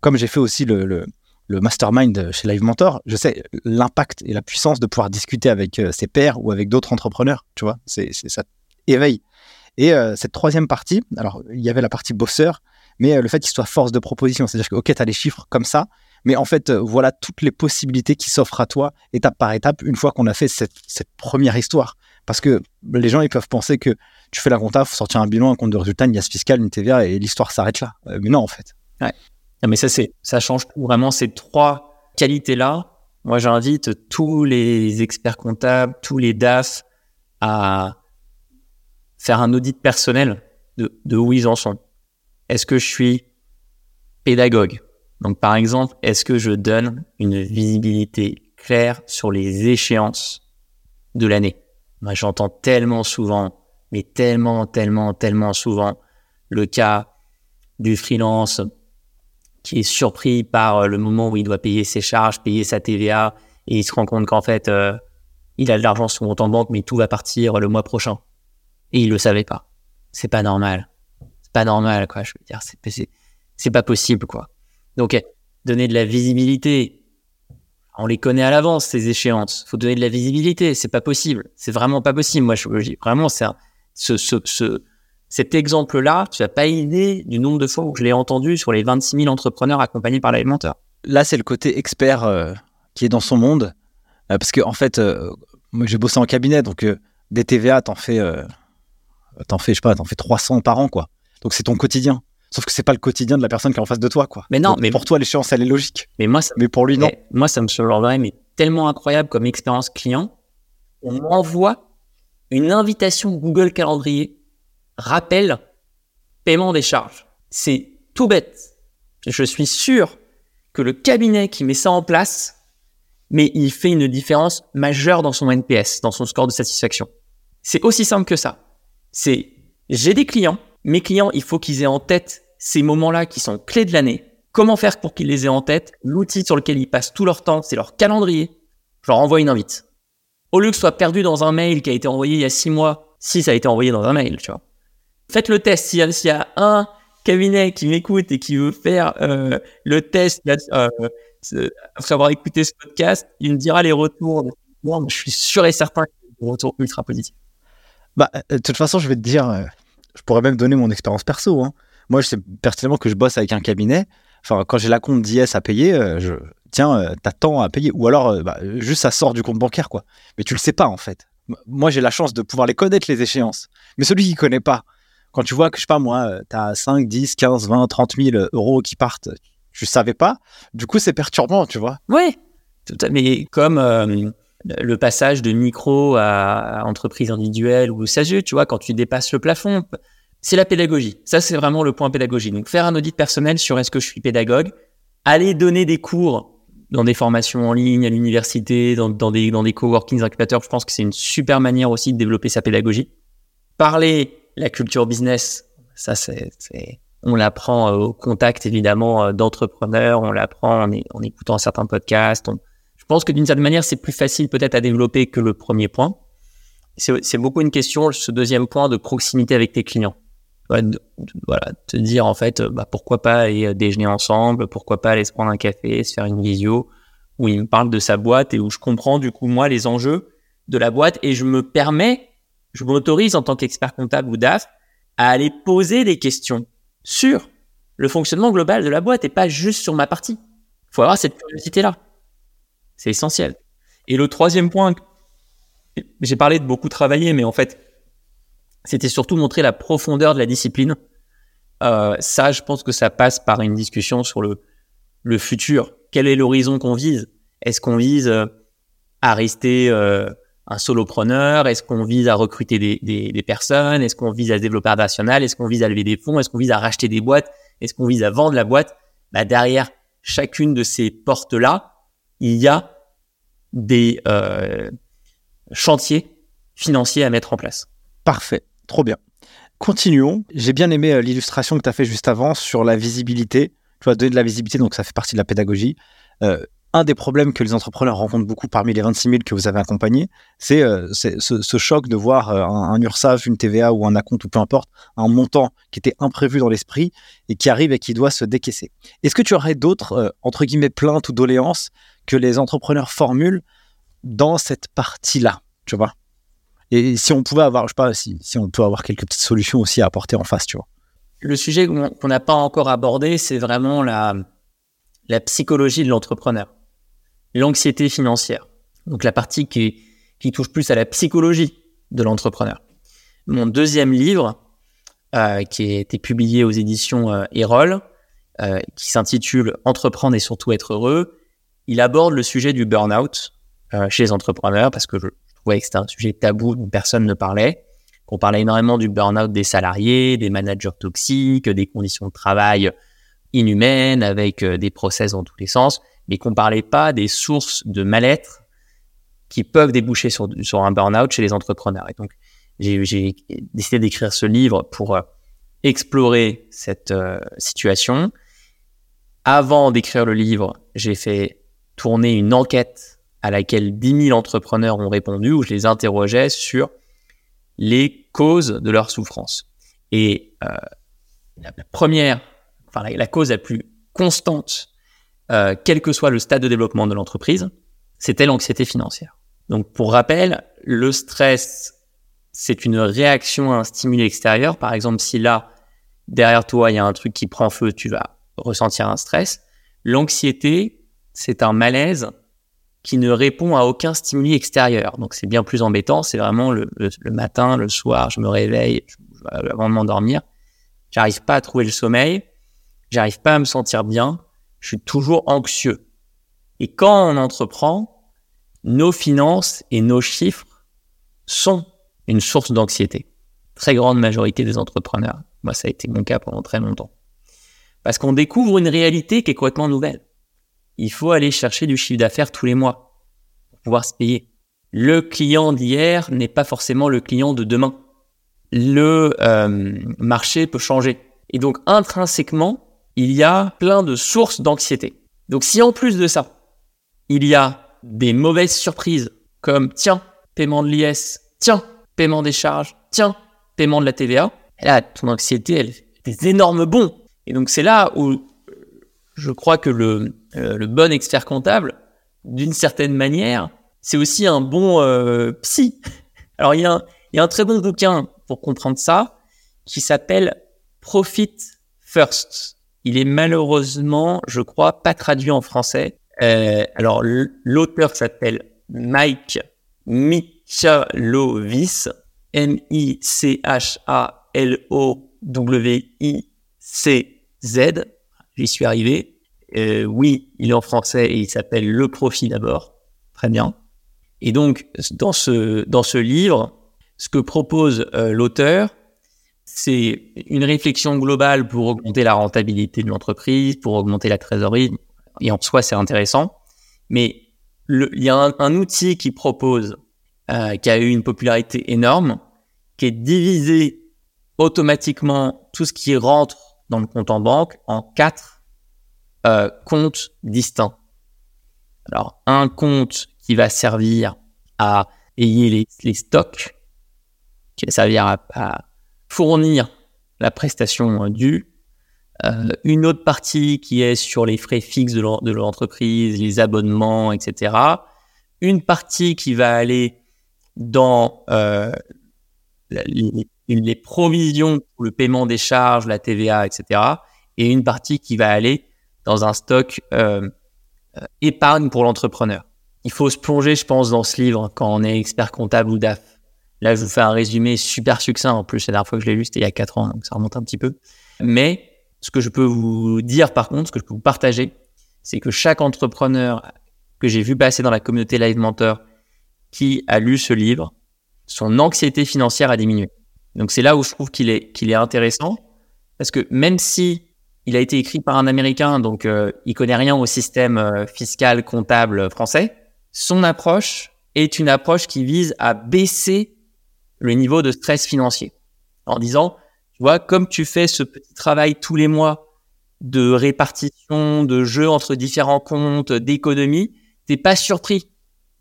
Comme j'ai fait aussi le mastermind chez Live Mentor, je sais l'impact et la puissance de pouvoir discuter avec euh, ses pairs ou avec d'autres entrepreneurs, tu vois, c'est, ça éveille. Et euh, cette troisième partie, alors il y avait la partie bosseur, mais euh, le fait qu'il soit force de proposition, c'est-à-dire que ok, tu as les chiffres comme ça, mais en fait, voilà toutes les possibilités qui s'offrent à toi étape par étape une fois qu'on a fait cette, première histoire. Parce que les gens, ils peuvent penser que tu fais la compta, faut sortir un bilan, un compte de résultat, une IAS fiscale, une TVA et l'histoire s'arrête là. mais non, en fait. Mais ça, c'est, ça change. Vraiment, ces trois qualités-là, moi, j'invite tous les experts comptables, tous les DAF à faire un audit personnel de où ils en sont. Est-ce que je suis pédagogue? Donc, par exemple, est-ce que je donne une visibilité claire sur les échéances de l'année? Moi, j'entends tellement souvent, mais tellement, tellement, tellement souvent le cas du freelance qui est surpris par euh, le moment où il doit payer ses charges, payer sa TVA, et il se rend compte qu'en fait, euh, il a de l'argent sur son compte en banque, mais tout va partir le mois prochain. Et il le savait pas. C'est pas normal. C'est pas normal, quoi. Je veux dire, c'est, pas possible, quoi. Donc, donner de la visibilité. On les connaît à l'avance, ces échéances. Faut donner de la visibilité. C'est pas possible. C'est vraiment pas possible. Moi, je, vraiment, c'est ce, ce, ce, cet exemple-là, tu n'as pas idée du nombre de fois où je l'ai entendu sur les 26 000 entrepreneurs accompagnés par l'alimenteur. Là, c'est le côté expert euh, qui est dans son monde. Euh, parce que, en fait, euh, moi, j'ai bossé en cabinet, donc des TVA, t'en fais, t'en fais, je sais pas, t'en fais 300 par an, quoi. Donc, c'est ton quotidien. Sauf que c'est pas le quotidien de la personne qui est en face de toi, quoi. Mais non, mais pour toi, l'échéance, elle est logique. Mais moi, ça, mais pour lui, non. Moi, ça me semblerait mais tellement incroyable comme expérience client. On m'envoie une invitation Google Calendrier, rappel, paiement des charges. C'est tout bête. Je suis sûr que le cabinet qui met ça en place, mais il fait une différence majeure dans son NPS, dans son score de satisfaction. C'est aussi simple que ça. C'est j'ai des clients, mes clients, il faut qu'ils aient en tête ces moments-là qui sont clés de l'année. Comment faire pour qu'ils les aient en tête? L'outil sur lequel ils passent tout leur temps, c'est leur calendrier. Je leur envoie une invite. Au lieu que ce soit perdu dans un mail qui a été envoyé il y a six mois, si ça a été envoyé dans un mail, tu vois. Faites le test. S'il y, a un cabinet qui m'écoute et qui veut faire euh, le test euh, après avoir écouté ce podcast, il me dira les retours. je suis sûr et certain que des retours ultra positifs. Bah, euh, de toute façon, je vais te dire, je pourrais même donner mon expérience perso. Hein. Moi, je sais personnellement que je bosse avec un cabinet. Enfin, quand j'ai la compte d'IS à payer, je tiens, t'as tant à payer. Ou alors, bah, juste ça sort du compte bancaire, quoi. Mais tu le sais pas, en fait. Moi, j'ai la chance de pouvoir les connaître, les échéances. Mais celui qui connaît pas, quand tu vois que, je sais pas moi, tu as 5, 10, 15, 20, 30 000 euros qui partent, je savais pas. Du coup, c'est perturbant, tu vois. Oui, mais comme euh, le passage de micro à, entreprise individuelle ou SASU, tu vois, quand tu dépasses le plafond, c'est la pédagogie. Ça, c'est vraiment le point pédagogie. Donc, faire un audit personnel sur est-ce que je suis pédagogue, aller donner des cours dans des formations en ligne, à l'université, dans, dans, des, dans des coworkings incubateurs, je pense que c'est une super manière aussi de développer sa pédagogie. Parler la culture business, ça c'est, on l'apprend euh, au contact évidemment euh, d'entrepreneurs, on l'apprend en, en, écoutant certains podcasts. je pense que d'une certaine manière, c'est plus facile peut-être à développer que le premier point. C'est, beaucoup une question, ce deuxième point de proximité avec tes clients. voilà, te dire en fait, bah, pourquoi pas aller euh, déjeuner ensemble, pourquoi pas aller se prendre un café, se faire une visio, où il me parle de sa boîte et où je comprends du coup moi les enjeux de la boîte et je me permets je m'autorise en tant qu'expert comptable ou DAF à aller poser des questions sur le fonctionnement global de la boîte et pas juste sur ma partie. Il faut avoir cette curiosité-là. C'est essentiel. Et le troisième point, j'ai parlé de beaucoup travailler, mais en fait, c'était surtout montrer la profondeur de la discipline. Euh, ça, je pense que ça passe par une discussion sur le, le futur. Quel est l'horizon qu'on vise? Est-ce qu'on vise euh, à rester euh, un solopreneur? Est-ce qu'on vise à recruter des, personnes? Est-ce qu'on vise à se développer international? Est-ce qu'on vise à lever des fonds? Est-ce qu'on vise à racheter des boîtes? Est-ce qu'on vise à vendre la boîte? Bah, Derrière chacune de ces portes-là, il y a des euh, chantiers financiers à mettre en place. Parfait, trop bien. Continuons. J'ai bien aimé euh, l'illustration que tu as fait juste avant sur la visibilité. Tu vois, donner de la visibilité, donc ça fait partie de la pédagogie. Euh, un des problèmes que les entrepreneurs rencontrent beaucoup parmi les 26 000 que vous avez accompagnés, c'est euh, ce, choc de voir euh, un, URSAF, une TVA ou un acompte ou peu importe, un montant qui était imprévu dans l'esprit et qui arrive et qui doit se décaisser. Est-ce que tu aurais d'autres, euh, entre guillemets, plaintes ou doléances que les entrepreneurs formulent dans cette partie-là, tu vois? Et si on pouvait avoir, je sais pas, si, si on peut avoir quelques petites solutions aussi à apporter en face, tu vois? Le sujet qu'on n'a pas encore abordé, c'est vraiment la, la psychologie de l'entrepreneur l'anxiété financière. Donc la partie qui, touche plus à la psychologie de l'entrepreneur. Mon deuxième livre, euh, qui a été publié aux éditions euh, Erol, euh, qui s'intitule Entreprendre et surtout être heureux, il aborde le sujet du burn-out chez les entrepreneurs parce que je, trouvais que c'était un sujet tabou dont personne ne parlait. On parlait énormément du burn-out des salariés, des managers toxiques, des conditions de travail inhumaines avec des process dans tous les sens mais qu'on parlait pas des sources de mal-être qui peuvent déboucher sur, un burn-out chez les entrepreneurs. Et donc, j'ai décidé d'écrire ce livre pour euh, explorer cette euh, situation. Avant d'écrire le livre, j'ai fait tourner une enquête à laquelle 10 000 entrepreneurs ont répondu, où je les interrogeais sur les cause de leur souffrance. Et euh, la, première, la, cause la plus constante, euh, quel que soit le stade de développement de l'entreprise, c'était l'anxiété financière. Donc pour rappel, le stress, c'est une réaction à un stimuli extérieur. Par exemple, si là, derrière toi, il y a un truc qui prend feu, tu vas ressentir un stress. L'anxiété, c'est un malaise qui ne répond à aucun stimuli extérieur. Donc c'est bien plus embêtant. C'est vraiment le, matin, le soir, je me réveille avant de m'endormir. J'arrive pas à trouver le sommeil. J'arrive pas à me sentir bien. Je suis toujours anxieux. Et quand on entreprend, nos finances et nos chiffres sont une source d'anxiété. Très grande majorité des entrepreneurs. Moi, ça a été mon cas pendant très longtemps. Parce qu'on découvre une réalité qui est complètement nouvelle il faut aller chercher du chiffre d'affaires tous les mois pour pouvoir se payer. Le client d'hier n'est pas forcément le client de demain. Le euh, marché peut changer. Et donc intrinsèquement, il y a plein de sources d'anxiété. Donc si en plus de ça, il y a des mauvaises surprises comme tiens, paiement de l'IS, tiens, paiement des charges, tiens, paiement de la TVA, là, ton anxiété, elle fait des énormes bons. Et donc c'est là où je crois que le, euh, le bon expert comptable, d'une certaine manière, c'est aussi un bon euh, psy. [LAUGHS] Alors il y, a un, il y a un très bon bouquin pour comprendre ça qui s'appelle Profit First. Il est malheureusement, je crois, pas traduit en français. Euh, alors l'auteur s'appelle Mike Michalovis, M-I-C-H-A-L-O-W-I-C-Z. J'y suis arrivé. Euh, oui, il est en français et il s'appelle Le Profit d'abord. Très bien. Et donc, dans ce, dans ce livre, ce que propose euh, l'auteur, c'est une réflexion globale pour augmenter la rentabilité de l'entreprise, pour augmenter la trésorerie. Et en soi, c'est intéressant. Mais il y a un, outil qui propose, euh, qui a eu une popularité énorme, qui est divisé automatiquement tout ce qui rentre dans le compte en banque en quatre euh, comptes distincts. Alors, un compte qui va servir à payer les, stocks, qui va servir à, fournir la prestation due. Euh, une autre partie qui est sur les frais fixes de l'entreprise, les abonnements, etc. Une partie qui va aller dans euh, les, provisions pour le paiement des charges, la TVA, etc. Et une partie qui va aller dans un stock euh, euh, épargne pour l'entrepreneur. Il faut se plonger, je pense, dans ce livre quand on est expert comptable ou DAF. Là, je vous fais un résumé super succinct. En plus, la dernière fois que je l'ai lu, c'était il y a 4 ans, donc ça remonte un petit peu. Mais ce que je peux vous dire, par contre, ce que je peux vous partager, c'est que chaque entrepreneur que j'ai vu passer dans la communauté Live Mentor qui a lu ce livre, son anxiété financière a diminué. Donc c'est là où je trouve qu'il est, qu'il est intéressant, parce que même si il a été écrit par un Américain, donc euh, il connaît rien au système euh, fiscal comptable français. Son approche est une approche qui vise à baisser le niveau de stress financier en disant, tu vois, comme tu fais ce petit travail tous les mois de répartition, de jeu entre différents comptes, d'économie, t'es pas surpris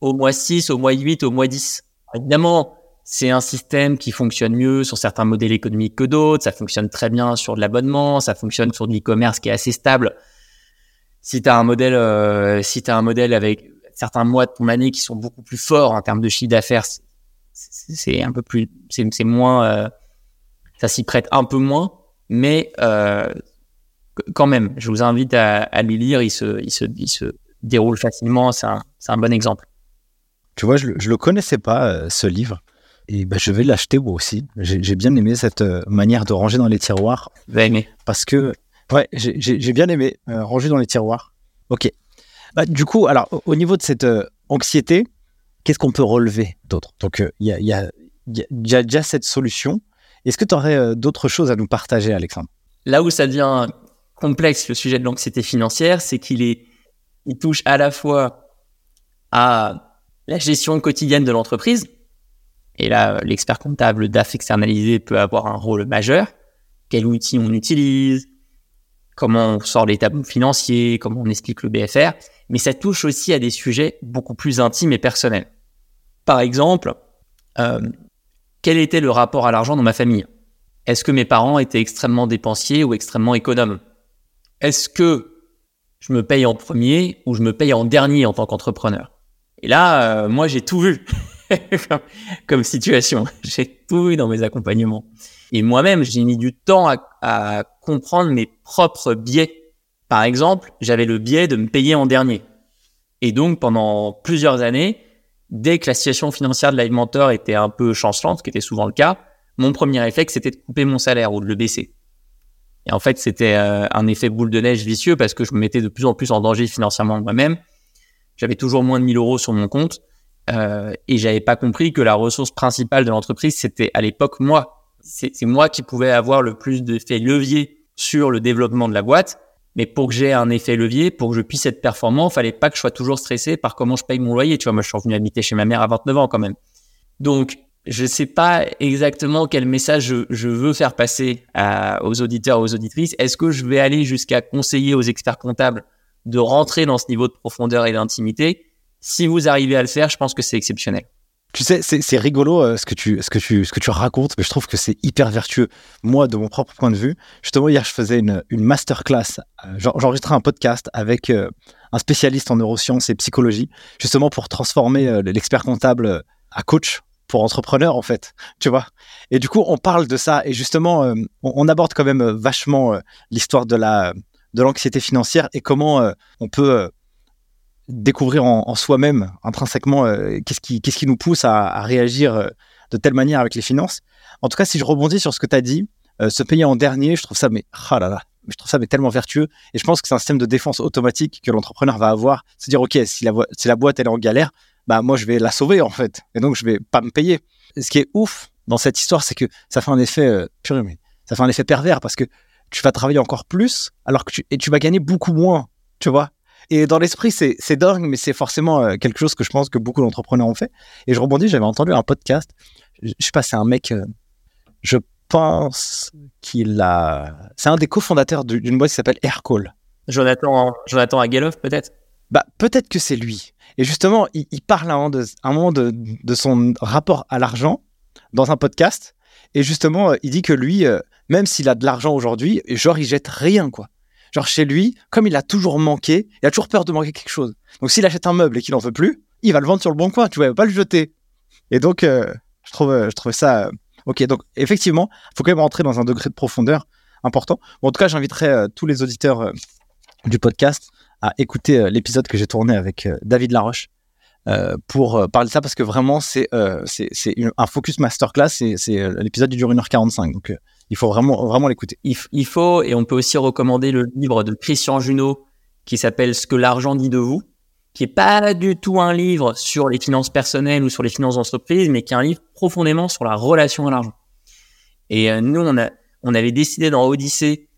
au mois 6, au mois 8, au mois 10. Évidemment, c'est un système qui fonctionne mieux sur certains modèles économiques que d'autres. Ça fonctionne très bien sur de l'abonnement. Ça fonctionne sur de l'e-commerce qui est assez stable. Si tu as un modèle, euh, si tu un modèle avec certains mois de ton année qui sont beaucoup plus forts en termes de chiffre d'affaires, c'est un peu plus, c'est moins, euh, ça s'y prête un peu moins, mais euh, quand même, je vous invite à, à les lire. Il se, il se, il se déroule facilement. C'est un, un bon exemple. Tu vois, je, je le connaissais pas ce livre. Et ben, je vais l'acheter moi aussi. J'ai bien aimé cette euh, manière de ranger dans les tiroirs. Vous aimé Parce que, ouais, j'ai bien aimé euh, ranger dans les tiroirs. Ok. Bah, du coup, alors, au niveau de cette euh, anxiété, qu'est-ce qu'on peut relever d'autre? Donc, il y a, déjà cette solution. Est-ce que tu aurais d'autres choses à nous partager, Alexandre? Là où ça devient complexe, le sujet de l'anxiété financière, c'est qu'il est, il touche à la fois à la gestion quotidienne de l'entreprise, et là, l'expert comptable DAF externalisé peut avoir un rôle majeur. Quel outil on utilise, comment on sort les tableaux financiers, comment on explique le BFR. Mais ça touche aussi à des sujets beaucoup plus intimes et personnels. Par exemple, euh, quel était le rapport à l'argent dans ma famille? Est-ce que mes parents étaient extrêmement dépensiers ou extrêmement économes? Est-ce que je me paye en premier ou je me paye en dernier en tant qu'entrepreneur? Et là, euh, moi, j'ai tout vu [LAUGHS] comme, situation. [LAUGHS] J'ai tout vu dans mes accompagnements. Et moi-même, j'ai mis du temps à comprendre mes propres biais. Par exemple, j'avais le biais de me payer en dernier. Et donc, pendant plusieurs années, dès que la situation financière de Live Mentor était un peu chancelante, ce qui était souvent le cas, mon premier réflexe, c'était de couper mon salaire ou de le baisser. Et en fait, c'était euh, un effet boule de neige vicieux parce que je me mettais de plus en plus en danger financièrement moi-même. J'avais toujours moins de 1000 euros sur mon compte euh, et j'avais pas compris que la ressource principale de l'entreprise, c'était à l'époque moi. C'est moi qui pouvais avoir le plus d'effet levier sur le développement de la boîte. Mais pour que j'ai un effet levier, pour que je puisse être performant, fallait pas que je sois toujours stressé par comment je paye mon loyer. Tu vois, moi, je suis revenu habiter chez ma mère à 29 ans quand même. Donc, je sais pas exactement quel message je, veux faire passer aux auditeurs, aux auditrices. Est-ce que je vais aller jusqu'à conseiller aux experts comptables de rentrer dans ce niveau de profondeur et d'intimité? Si vous arrivez à le faire, je pense que c'est exceptionnel. Tu sais, c'est rigolo euh, ce, que tu, ce, que tu, ce que tu racontes, mais je trouve que c'est hyper vertueux. Moi, de mon propre point de vue, justement, hier, je faisais une, une masterclass. Euh, j'enregistrais un podcast avec euh, un spécialiste en neurosciences et psychologie, justement pour transformer l'expert comptable à coach pour entrepreneur en fait, tu vois. Et du coup, on parle de ça et justement, euh, on, aborde quand même vachement l'histoire de la de l'anxiété financière et comment on peut découvrir en, soi-même intrinsèquement qu'est-ce qui qui nous pousse à, réagir de telle manière avec les finances. En tout cas, si je rebondis sur ce que tu as dit, se payer en dernier, je trouve ça mais ah là là, je trouve ça mais tellement vertueux et je pense que c'est un système de défense automatique que l'entrepreneur va avoir, se dire OK, si la, si la boîte elle est en galère, bah moi je vais la sauver en fait, et donc je vais pas me payer. Ce qui est ouf dans cette histoire, c'est que ça fait un effet euh, mais ça fait un effet pervers parce que tu vas travailler encore plus alors que tu tu vas gagner beaucoup moins, tu vois. Et dans l'esprit, c'est, dingue, mais c'est forcément euh, quelque chose que je pense que beaucoup d'entrepreneurs ont fait. Et je rebondis, j'avais entendu un podcast. Je, sais pas, c'est un mec, euh, je pense qu'il a. C'est un des cofondateurs d'une boîte qui s'appelle Aircall. Jonathan, Jonathan Agueloff, peut-être? Bah, peut-être que c'est lui. Et justement, il, parle à un, moment de, son rapport à l'argent dans un podcast. Et justement, euh, il dit que lui, euh, même s'il a de l'argent aujourd'hui, genre, il jette rien, quoi. Genre, chez lui, comme il a toujours manqué, il a toujours peur de manquer quelque chose. Donc, s'il achète un meuble et qu'il n'en veut plus, il va le vendre sur le bon coin, tu vois, il va pas le jeter. Et donc, euh, je, trouve, je trouvais ça. ok, donc, effectivement, il faut quand même rentrer dans un degré de profondeur important. en tout cas, j'inviterai tous les auditeurs du podcast à écouter euh, l'épisode que j'ai tourné avec euh, David Laroche euh, pour parler de ça parce que vraiment c'est un focus masterclass c'est l'épisode du dure 1h45 donc il faut vraiment vraiment l'écouter. Il, faut et on peut aussi recommander le livre de Christian Junot qui s'appelle Ce que l'argent dit de vous qui est pas du tout un livre sur les finances personnelles ou sur les finances d'entreprise mais qui est un livre profondément sur la relation à l'argent. Et nous on avait décidé dans Odyssée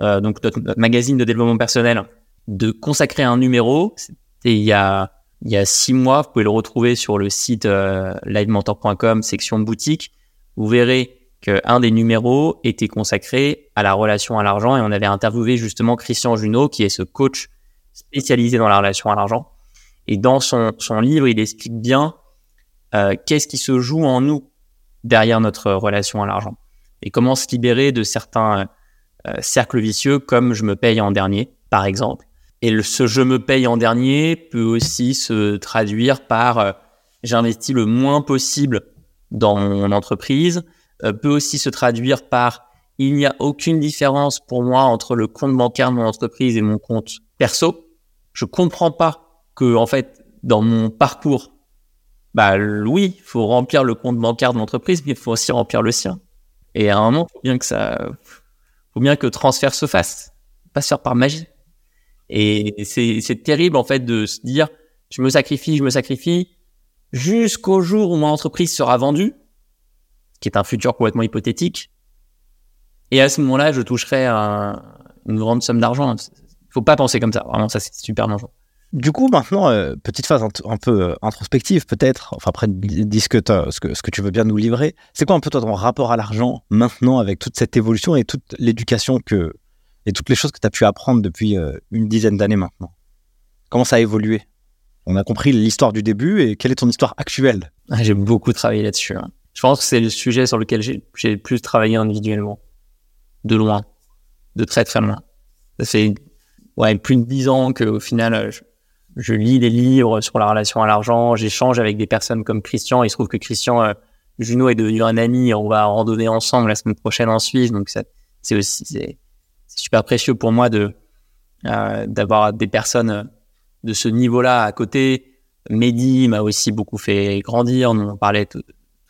donc notre magazine de développement personnel de consacrer un numéro. C'était il y a il y a six mois. Vous pouvez le retrouver sur le site euh, livementor.com, section boutique. Vous verrez qu'un des numéros était consacré à la relation à l'argent et on avait interviewé justement Christian Junot, qui est ce coach spécialisé dans la relation à l'argent. Et dans son, son livre, il explique bien euh, qu'est-ce qui se joue en nous derrière notre relation à l'argent et comment se libérer de certains euh, cercles vicieux comme je me paye en dernier, par exemple, et ce je me paye en dernier peut aussi se traduire par euh, j'investis le moins possible dans mon entreprise, peut aussi se traduire par il n'y a aucune différence pour moi entre le compte bancaire de mon entreprise et mon compte perso. Je comprends pas que en fait dans mon parcours, bah oui, faut remplir le compte bancaire de l'entreprise, mais il faut aussi remplir le sien. Et à un moment, faut bien que ça, faut bien que le transfert se fasse, pas se faire par magie. Et c'est terrible en fait de se dire, je me sacrifie, je me sacrifie, jusqu'au jour où mon entreprise sera vendue, qui est un futur complètement hypothétique. Et à ce moment-là, je toucherai une grande somme d'argent. Faut pas penser comme ça. Vraiment, ça c'est super dangereux. Du coup, maintenant, euh, petite phase un, peu euh, introspective, peut-être. Enfin, après, dis ce que, ce que, ce que tu veux bien nous livrer. C'est quoi un peu toi ton rapport à l'argent maintenant avec toute cette évolution et toute l'éducation que, et toutes les choses que tu as pu apprendre depuis euh, une dizaine d'années maintenant? Comment ça a évolué? On a compris l'histoire du début et quelle est ton histoire actuelle? Ah, J'ai beaucoup travaillé là-dessus. Hein. Je pense que c'est le sujet sur lequel j'ai le plus travaillé individuellement. De loin. De très très loin. Ça fait ouais, plus de dix ans qu'au final, je, je, lis des livres sur la relation à l'argent, j'échange avec des personnes comme Christian. Il se trouve que Christian euh, Juno est devenu un ami. On va randonner ensemble la semaine prochaine en Suisse. Donc, c'est aussi c'est super précieux pour moi de euh, d'avoir des personnes de ce niveau-là à côté. Mehdi m'a aussi beaucoup fait grandir. On parlait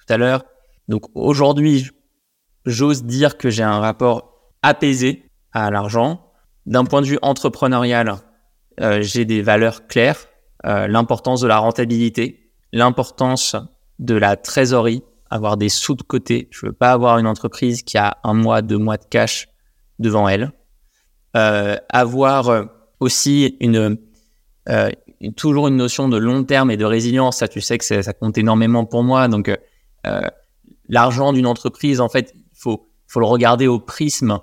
tout, à l'heure. Donc aujourd'hui, j'ose dire que j'ai un rapport apaisé à l'argent. D'un point de vue entrepreneurial, euh, j'ai des valeurs claires. Euh, l'importance de la rentabilité, l'importance de la trésorerie, avoir des sous de côté. Je veux pas avoir une entreprise qui a un mois, deux mois de cash devant elle. Euh, avoir aussi une, toujours une notion de long terme et de résilience. Ça, tu sais que ça compte énormément pour moi. Donc, l'argent d'une entreprise, en fait, il faut, faut le regarder au prisme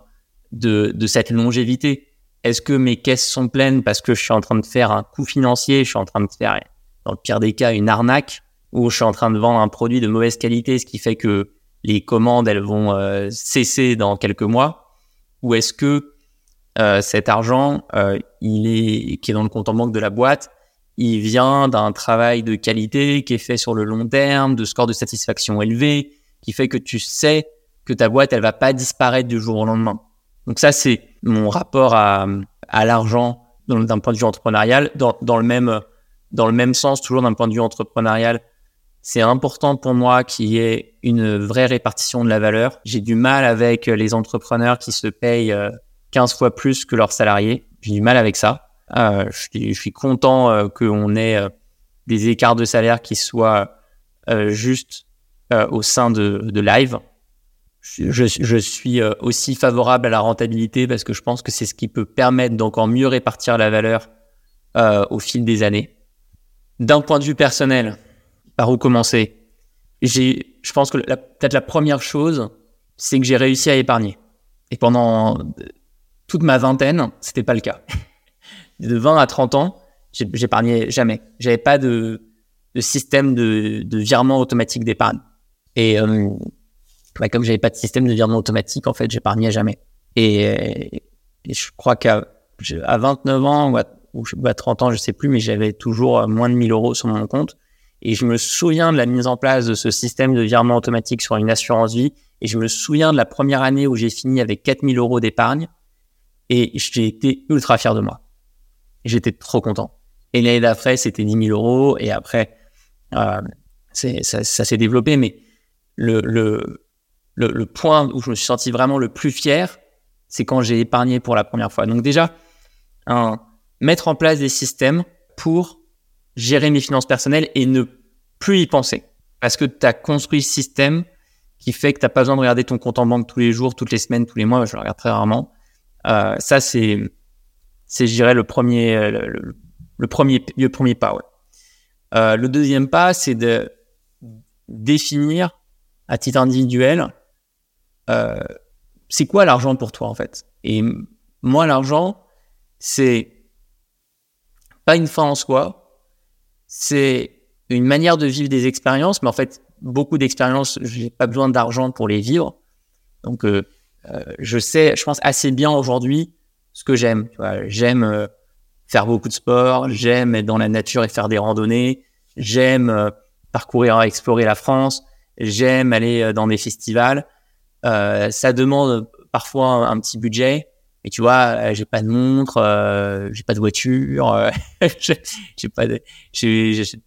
de, de cette longévité. Est-ce que mes caisses sont pleines parce que je suis en train de faire un coût financier, je suis en train de faire, dans le pire des cas, une arnaque, ou je suis en train de vendre un produit de mauvaise qualité, ce qui fait que les commandes, elles vont euh, cesser dans quelques mois, ou est-ce que euh, cet argent, euh, il est qui est dans le compte en banque de la boîte, il vient d'un travail de qualité qui est fait sur le long terme, de score de satisfaction élevé, qui fait que tu sais que ta boîte, elle va pas disparaître du jour au lendemain. Donc ça, c'est mon rapport à, à l'argent d'un point de vue entrepreneurial. Dans, dans, le même, dans le même sens, toujours d'un point de vue entrepreneurial, c'est important pour moi qu'il y ait une vraie répartition de la valeur. J'ai du mal avec les entrepreneurs qui se payent 15 euh, fois plus que leurs salariés. J'ai du mal avec ça. Euh, je, suis, content euh, qu'on ait euh, des écarts de salaire qui soient euh, justes euh, au sein de, de Live. Je, je, suis aussi favorable à la rentabilité parce que je pense que c'est ce qui peut permettre d'encore mieux répartir la valeur au fil des années. D'un point de vue personnel, par où commencer? J'ai, je pense que peut-être la première chose, c'est que j'ai réussi à épargner. Et pendant toute ma vingtaine, c'était pas le cas de 20 à 30 ans, j'épargnais jamais. J'avais pas de, de système de, de, virement automatique d'épargne. Et euh, bah, comme j'avais pas de système de virement automatique, en fait, j'épargnais jamais. Et, je crois qu'à à 29 ans ou à, ou à 30 ans, je sais plus, mais j'avais toujours moins de 1000 euros sur mon compte. Et je me souviens de la mise en place de ce système de virement automatique sur une assurance vie. Et je me souviens de la première année où j'ai fini avec 4000 euros d'épargne. Et j'ai été ultra fier de moi. J'étais trop content. Et l'année d'après, c'était 10 000 euros. Et après, euh, ça, ça s'est développé. Mais le, le, le, le, point où je me suis senti vraiment le plus fier, c'est quand j'ai épargné pour la première fois. Donc déjà, un, mettre en place des systèmes pour gérer mes finances personnelles et ne plus y penser. Parce que tu as construit ce système qui fait que tu n'as pas besoin de regarder ton compte en banque tous les jours, toutes les semaines, tous les mois. Je le regarde très rarement. Euh, ça, c'est c'est, je dirais, le premier, euh, le, premier, le premier pas. Ouais. Euh, le deuxième pas, c'est de définir à titre individuel, euh, c'est quoi l'argent pour toi en fait? Et moi, l'argent, c'est pas une fin en soi, c'est une manière de vivre des expériences, mais en fait, beaucoup d'expériences, j'ai pas besoin d'argent pour les vivre. Donc, euh, euh je sais, je pense assez bien aujourd'hui ce que j'aime. J'aime euh, faire beaucoup de sport, j'aime être dans la nature et faire des randonnées, j'aime euh, parcourir, explorer la France, j'aime aller euh, dans des festivals. ça demande parfois un, petit budget. Et tu vois, j'ai pas de montre, j'ai pas de voiture, [LAUGHS] j'ai pas de,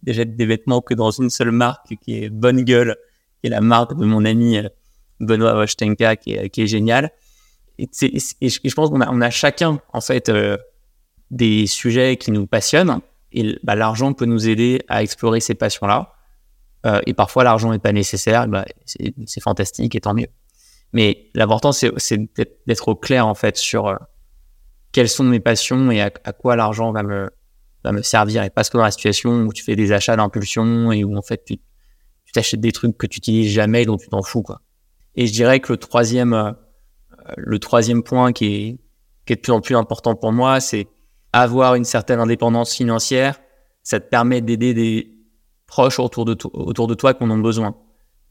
déjà des vêtements que dans une seule marque qui est Bonne Gueule, qui est la marque de mon ami Benoît Wojtenka, qui est, qui est génial et, je pense qu'on a, on a chacun en fait euh, des sujets qui nous passionnent et bah, l'argent peut nous aider à explorer ces passions-là. Euh, et parfois l'argent n'est pas nécessaire, bah, c'est fantastique et tant mieux. Mais l'important c'est d'être au clair en fait sur euh, quelles sont mes passions et à, quoi l'argent va me va me servir et pas que dans la situation où tu fais des achats d'impulsion et où en fait tu t'achètes des trucs que tu utilises jamais dont tu t'en fous quoi. Et je dirais que le troisième euh, le troisième point qui est, qui est de plus en plus important pour moi, c'est avoir une certaine indépendance financière. Ça te permet d'aider des proches autour de, autour de toi qui en ont besoin.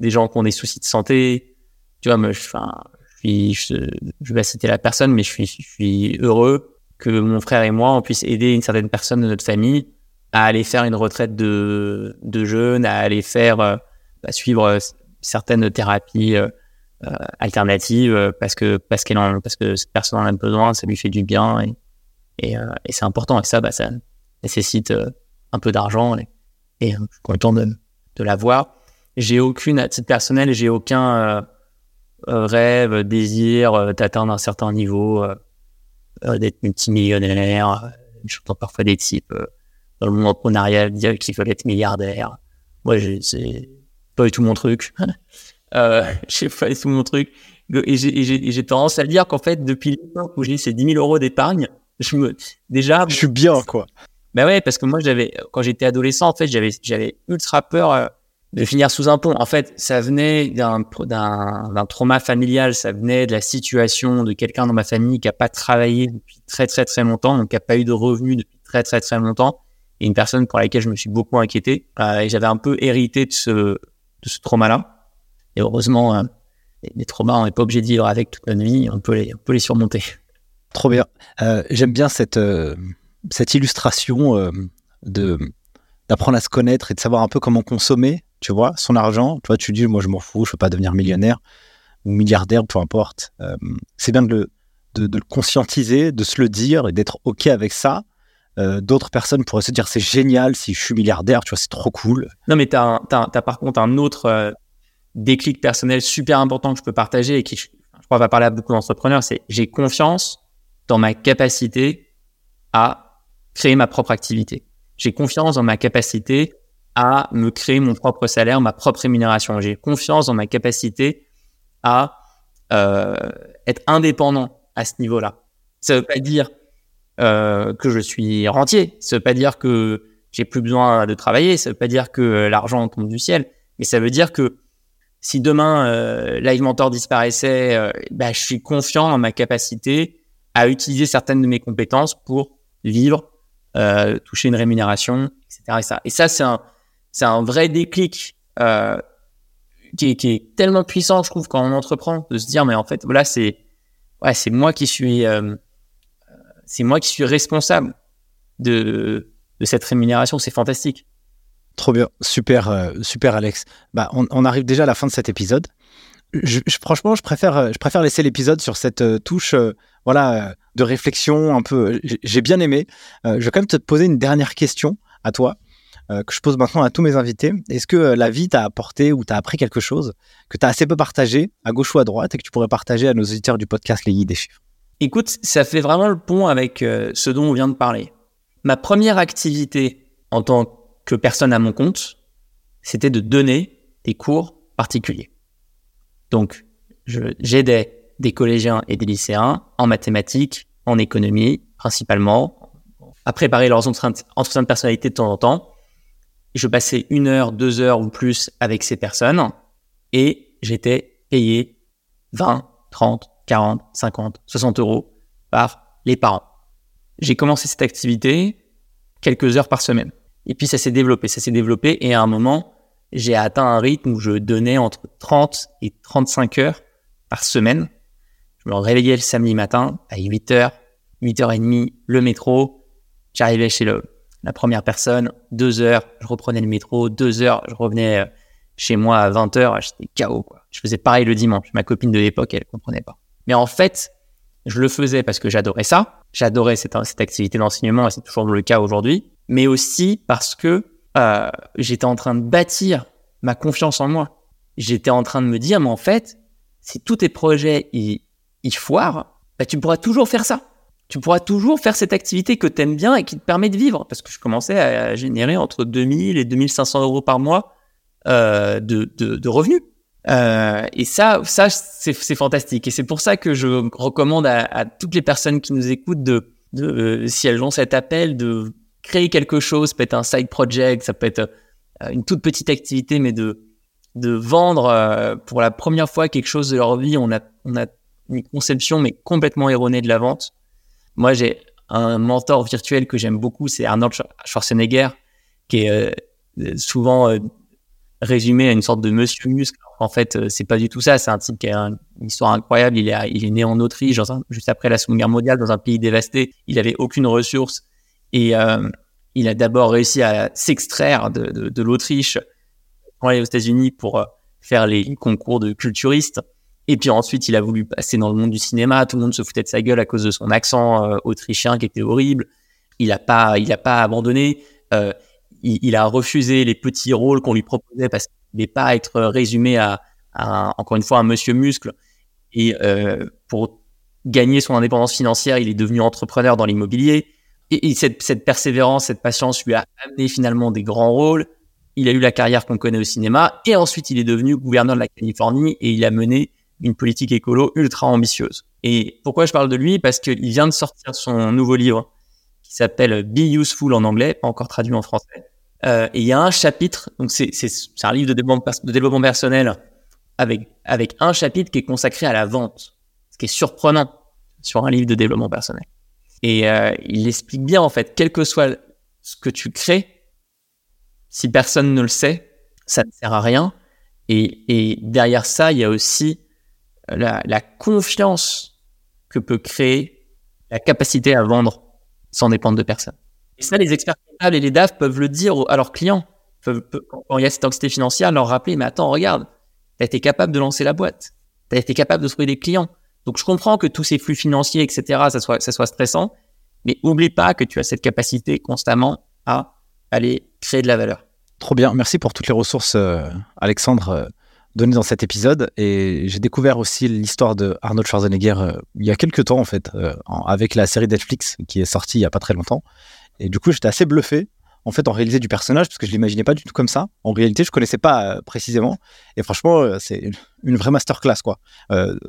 des gens qui ont des soucis de santé. Tu vois, moi, je, suis, je, vais citer la personne, mais je suis, je suis heureux que mon frère et moi, on puisse aider une certaine personne de notre famille à aller faire une retraite de, de jeunes, à aller faire, euh, à suivre certaines thérapies euh, euh, alternatives parce que parce qu'elle en, parce que cette personne en a besoin, ça lui fait du bien et et, et c'est important et ça bah ça nécessite un peu d'argent et, et je suis content de de l'avoir. J'ai aucune à titre personnel, j'ai aucun rêve, désir d'atteindre un certain niveau, d'être multimillionnaire. J'entends parfois des types dans le monde entrepreneurial dire qu'ils veulent être milliardaires. Moi, c'est pas du tout mon truc. [LAUGHS] euh, [LAUGHS] j'ai pas du tout mon truc. Et j'ai tendance à dire qu'en fait, depuis le où j'ai ces 10 000 euros d'épargne, je me, déjà. Je suis bien, quoi. Ben ouais, parce que moi, j'avais, quand j'étais adolescent, en fait, j'avais, j'avais ultra peur euh, de finir sous un pont. En fait, ça venait d'un, d'un, d'un trauma familial, ça venait de la situation de quelqu'un dans ma famille qui a pas travaillé depuis très, très, très longtemps, donc qui a pas eu de revenus depuis très, très, très longtemps et une personne pour laquelle je me suis beaucoup inquiété. Euh, et j'avais un peu hérité de ce, de ce trauma-là. Et heureusement, euh, les, traumas, on n'est pas obligé de vivre avec toute notre vie, on peut les, on peut les surmonter. Trop bien. Euh, J'aime bien cette, euh, cette illustration euh, de d'apprendre à se connaître et de savoir un peu comment consommer, tu vois, son argent. Toi, tu dis, moi, je m'en fous, je veux pas devenir millionnaire ou milliardaire, peu importe. Euh, c'est bien de le, de, de le conscientiser, de se le dire et d'être OK avec ça euh, d'autres personnes pourraient se dire c'est génial si je suis milliardaire, tu vois, c'est trop cool. Non, mais tu as, as, par contre un autre euh, déclic personnel super important que je peux partager et qui, je, crois, va parler à beaucoup d'entrepreneurs, c'est j'ai confiance dans ma capacité à créer ma propre activité. J'ai confiance dans ma capacité à me créer mon propre salaire, ma propre rémunération. J'ai confiance dans ma capacité à euh, être indépendant à ce niveau-là. Ça veut pas dire euh, que je suis rentier. Ça veut pas dire que j'ai plus besoin de travailler. Ça veut pas dire que l'argent tombe du ciel. Mais ça veut dire que si demain euh, Live Mentor disparaissait, euh, bah, je suis confiant en ma capacité à utiliser certaines de mes compétences pour vivre, euh, toucher une rémunération, etc. Et ça, et ça c'est un, c'est un vrai déclic euh, qui, est, qui est tellement puissant, je trouve, quand on entreprend, de se dire, mais en fait, voilà, c'est, ouais, c'est moi qui suis euh, c'est moi qui suis responsable de, de cette rémunération. C'est fantastique. Trop bien, super, euh, super Alex. Bah, on, arrive déjà à la fin de cet épisode. Je, franchement, je préfère, je préfère laisser l'épisode sur cette euh, touche, euh, voilà, de réflexion un peu. J'ai bien aimé. je vais quand même te poser une dernière question à toi que je pose maintenant à tous mes invités. Est-ce que la vie t'a apporté ou t'a appris quelque chose que tu as assez peu partagé à gauche ou à droite et que tu pourrais partager à nos auditeurs du podcast Les Guides des chiffres? Écoute, ça fait vraiment le pont avec euh, ce dont on vient de parler. Ma première activité en tant que personne à mon compte, c'était de donner des cours particuliers. Donc, j'aidais des collégiens et des lycéens en mathématiques, en économie, principalement, à préparer leurs entretiens de personnalité de temps en temps. Je passais une heure, deux heures ou plus avec ces personnes et j'étais payé 20, 30, 40, 50, 60 euros par les parents. J'ai commencé cette activité quelques heures par semaine. Et puis ça s'est développé, ça s'est développé et à un moment, j'ai atteint un rythme où je donnais entre 30 et 35 heures par semaine. Je me réveillais le samedi matin à 8 heures, 8 h 30 le métro. J'arrivais chez le, la première personne, 2 heures, je reprenais le métro, 2 heures, je revenais euh, chez moi à 20 heures, j'étais KO, quoi. Je faisais pareil le dimanche. Ma copine de l'époque, elle comprenait pas. Mais en fait, je le faisais parce que j'adorais ça. J'adorais cette, cette activité d'enseignement et c'est toujours le cas aujourd'hui. Mais aussi parce que euh, j'étais en train de bâtir ma confiance en moi. J'étais en train de me dire, mais en fait, si tous tes projets ils, ils foirent, bah, tu pourras toujours faire ça. Tu pourras toujours faire cette activité que tu aimes bien et qui te permet de vivre. Parce que je commençais à générer entre 2000 et 2500 euros par mois euh, de, de, de revenus. Euh, et ça, ça c'est fantastique. Et c'est pour ça que je recommande à, à, toutes les personnes qui nous écoutent de, de euh, si elles ont cet appel, de créer quelque chose. Peut être un side project, ça peut être euh, une toute petite activité, mais de de vendre euh, pour la première fois quelque chose de leur vie. On a on a une conception mais complètement erronée de la vente. Moi, j'ai un mentor virtuel que j'aime beaucoup, c'est Arnold Schwarzenegger, qui est souvent résumé à une sorte de monsieur muscle. En fait, euh, c'est pas du tout ça. C'est un type qui a une histoire incroyable. Il est, il est né en Autriche, juste après la Seconde Guerre mondiale, dans un pays dévasté. Il avait aucune ressource et euh, il a d'abord réussi à s'extraire de, de, de l'Autriche pour aller aux États-Unis pour euh, faire les concours de culturiste. Et puis ensuite, il a voulu passer dans le monde du cinéma. Tout le monde se foutait de sa gueule à cause de son accent euh, autrichien qui était horrible. Il n'a pas, il a pas abandonné. Il, a refusé les petits rôles qu'on lui proposait parce qu'il ne voulait pas être résumé à, encore une fois, un monsieur muscle. Et pour gagner son indépendance financière, il est devenu entrepreneur dans l'immobilier. Et, et cette, cette, persévérance, cette patience lui a amené finalement des grands rôles. Il a eu la carrière qu'on connaît au cinéma. Et ensuite, il est devenu gouverneur de la Californie et il a mené une politique écolo ultra ambitieuse. Et pourquoi je parle de lui? Parce qu'il vient de sortir son nouveau livre qui s'appelle Be Useful en anglais, pas encore traduit en français. Euh, et il y a un chapitre, donc c'est un livre de développement, de développement personnel avec, avec un chapitre qui est consacré à la vente, ce qui est surprenant sur un livre de développement personnel. Et euh, il explique bien en fait, quel que soit ce que tu crées, si personne ne le sait, ça ne sert à rien. Et, et derrière ça, il y a aussi la, la, confiance que peut créer la capacité à vendre sans dépendre de personne. Et ça, les experts et les DAF peuvent le dire à leurs clients. Quand il y a cette anxiété financière, leur rappeler, mais attends, regarde, tu as été capable de lancer la boîte. Tu as été capable de trouver des clients. Donc, je comprends que tous ces flux financiers, etc., ça soit, ça soit stressant, mais oublie pas que tu as cette capacité constamment à aller créer de la valeur. Trop bien. Merci pour toutes les ressources, euh, Alexandre. Euh, donné dans cet épisode. Et j'ai découvert aussi l'histoire de Arnold Schwarzenegger euh, il y a quelques temps, en fait, avec la série Netflix qui est sortie il y a pas très longtemps. Et du coup, j'étais assez bluffé, en fait, en réalité du personnage, parce que je l'imaginais pas du tout comme ça. En réalité, je connaissais pas précisément. Et franchement, c'est une, vraie masterclass, quoi,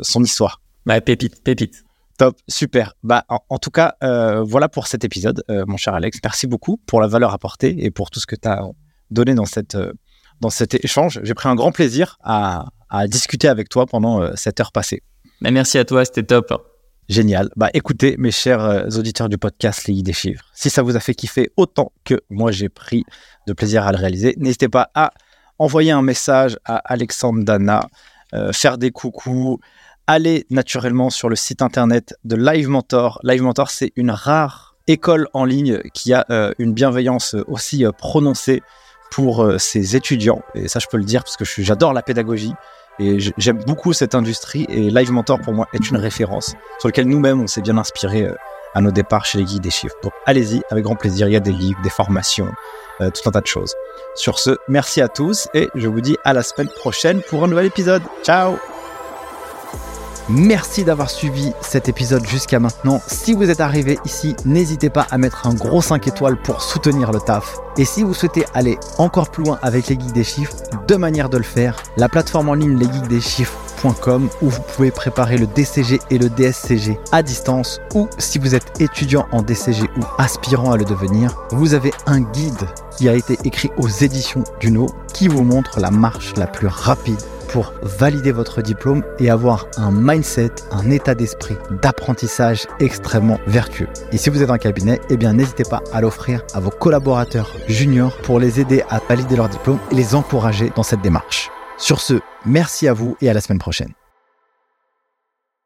son histoire. Pépite, pépite. Top, super. Bah, en, en tout cas, voilà pour cet épisode, mon cher Alex. Merci beaucoup pour la valeur apportée et pour tout ce que tu as donné dans cette dans cet échange. J'ai pris un grand plaisir à, à discuter avec toi pendant euh, cette heure passée. Mais merci à toi, c'était top. Génial. Bah écoutez, mes chers euh, auditeurs du podcast Les des Chiffres, si ça vous a fait kiffer autant que moi j'ai pris de plaisir à le réaliser, n'hésitez pas à envoyer un message à Alexandre Dana, euh, faire des coucous, aller naturellement sur le site internet de Live Mentor. Live Mentor, c'est une rare école en ligne qui a euh, une bienveillance aussi euh, prononcée pour euh, ses étudiants. Et ça, je peux le dire parce que j'adore la pédagogie et j'aime beaucoup cette industrie. Et Live Mentor, pour moi, est une référence sur laquelle nous-mêmes, on s'est bien inspiré euh, à nos départs chez les guides des chiffres. Donc, allez-y, avec grand plaisir. Il y a des livres, des formations, euh, tout un tas de choses. Sur ce, merci à tous et je vous dis à la semaine prochaine pour un nouvel épisode. Ciao Merci d'avoir suivi cet épisode jusqu'à maintenant. Si vous êtes arrivé ici, n'hésitez pas à mettre un gros 5 étoiles pour soutenir le taf. Et si vous souhaitez aller encore plus loin avec les geeks des chiffres, deux manières de le faire. La plateforme en ligne où vous pouvez préparer le DCG et le DSCG à distance ou si vous êtes étudiant en DCG ou aspirant à le devenir, vous avez un guide qui a été écrit aux éditions Duno qui vous montre la marche la plus rapide pour valider votre diplôme et avoir un mindset, un état d'esprit d'apprentissage extrêmement vertueux. Et si vous êtes un cabinet, eh bien n'hésitez pas à l'offrir à vos collaborateurs juniors pour les aider à valider leur diplôme et les encourager dans cette démarche. Sur ce, merci à vous et à la semaine prochaine.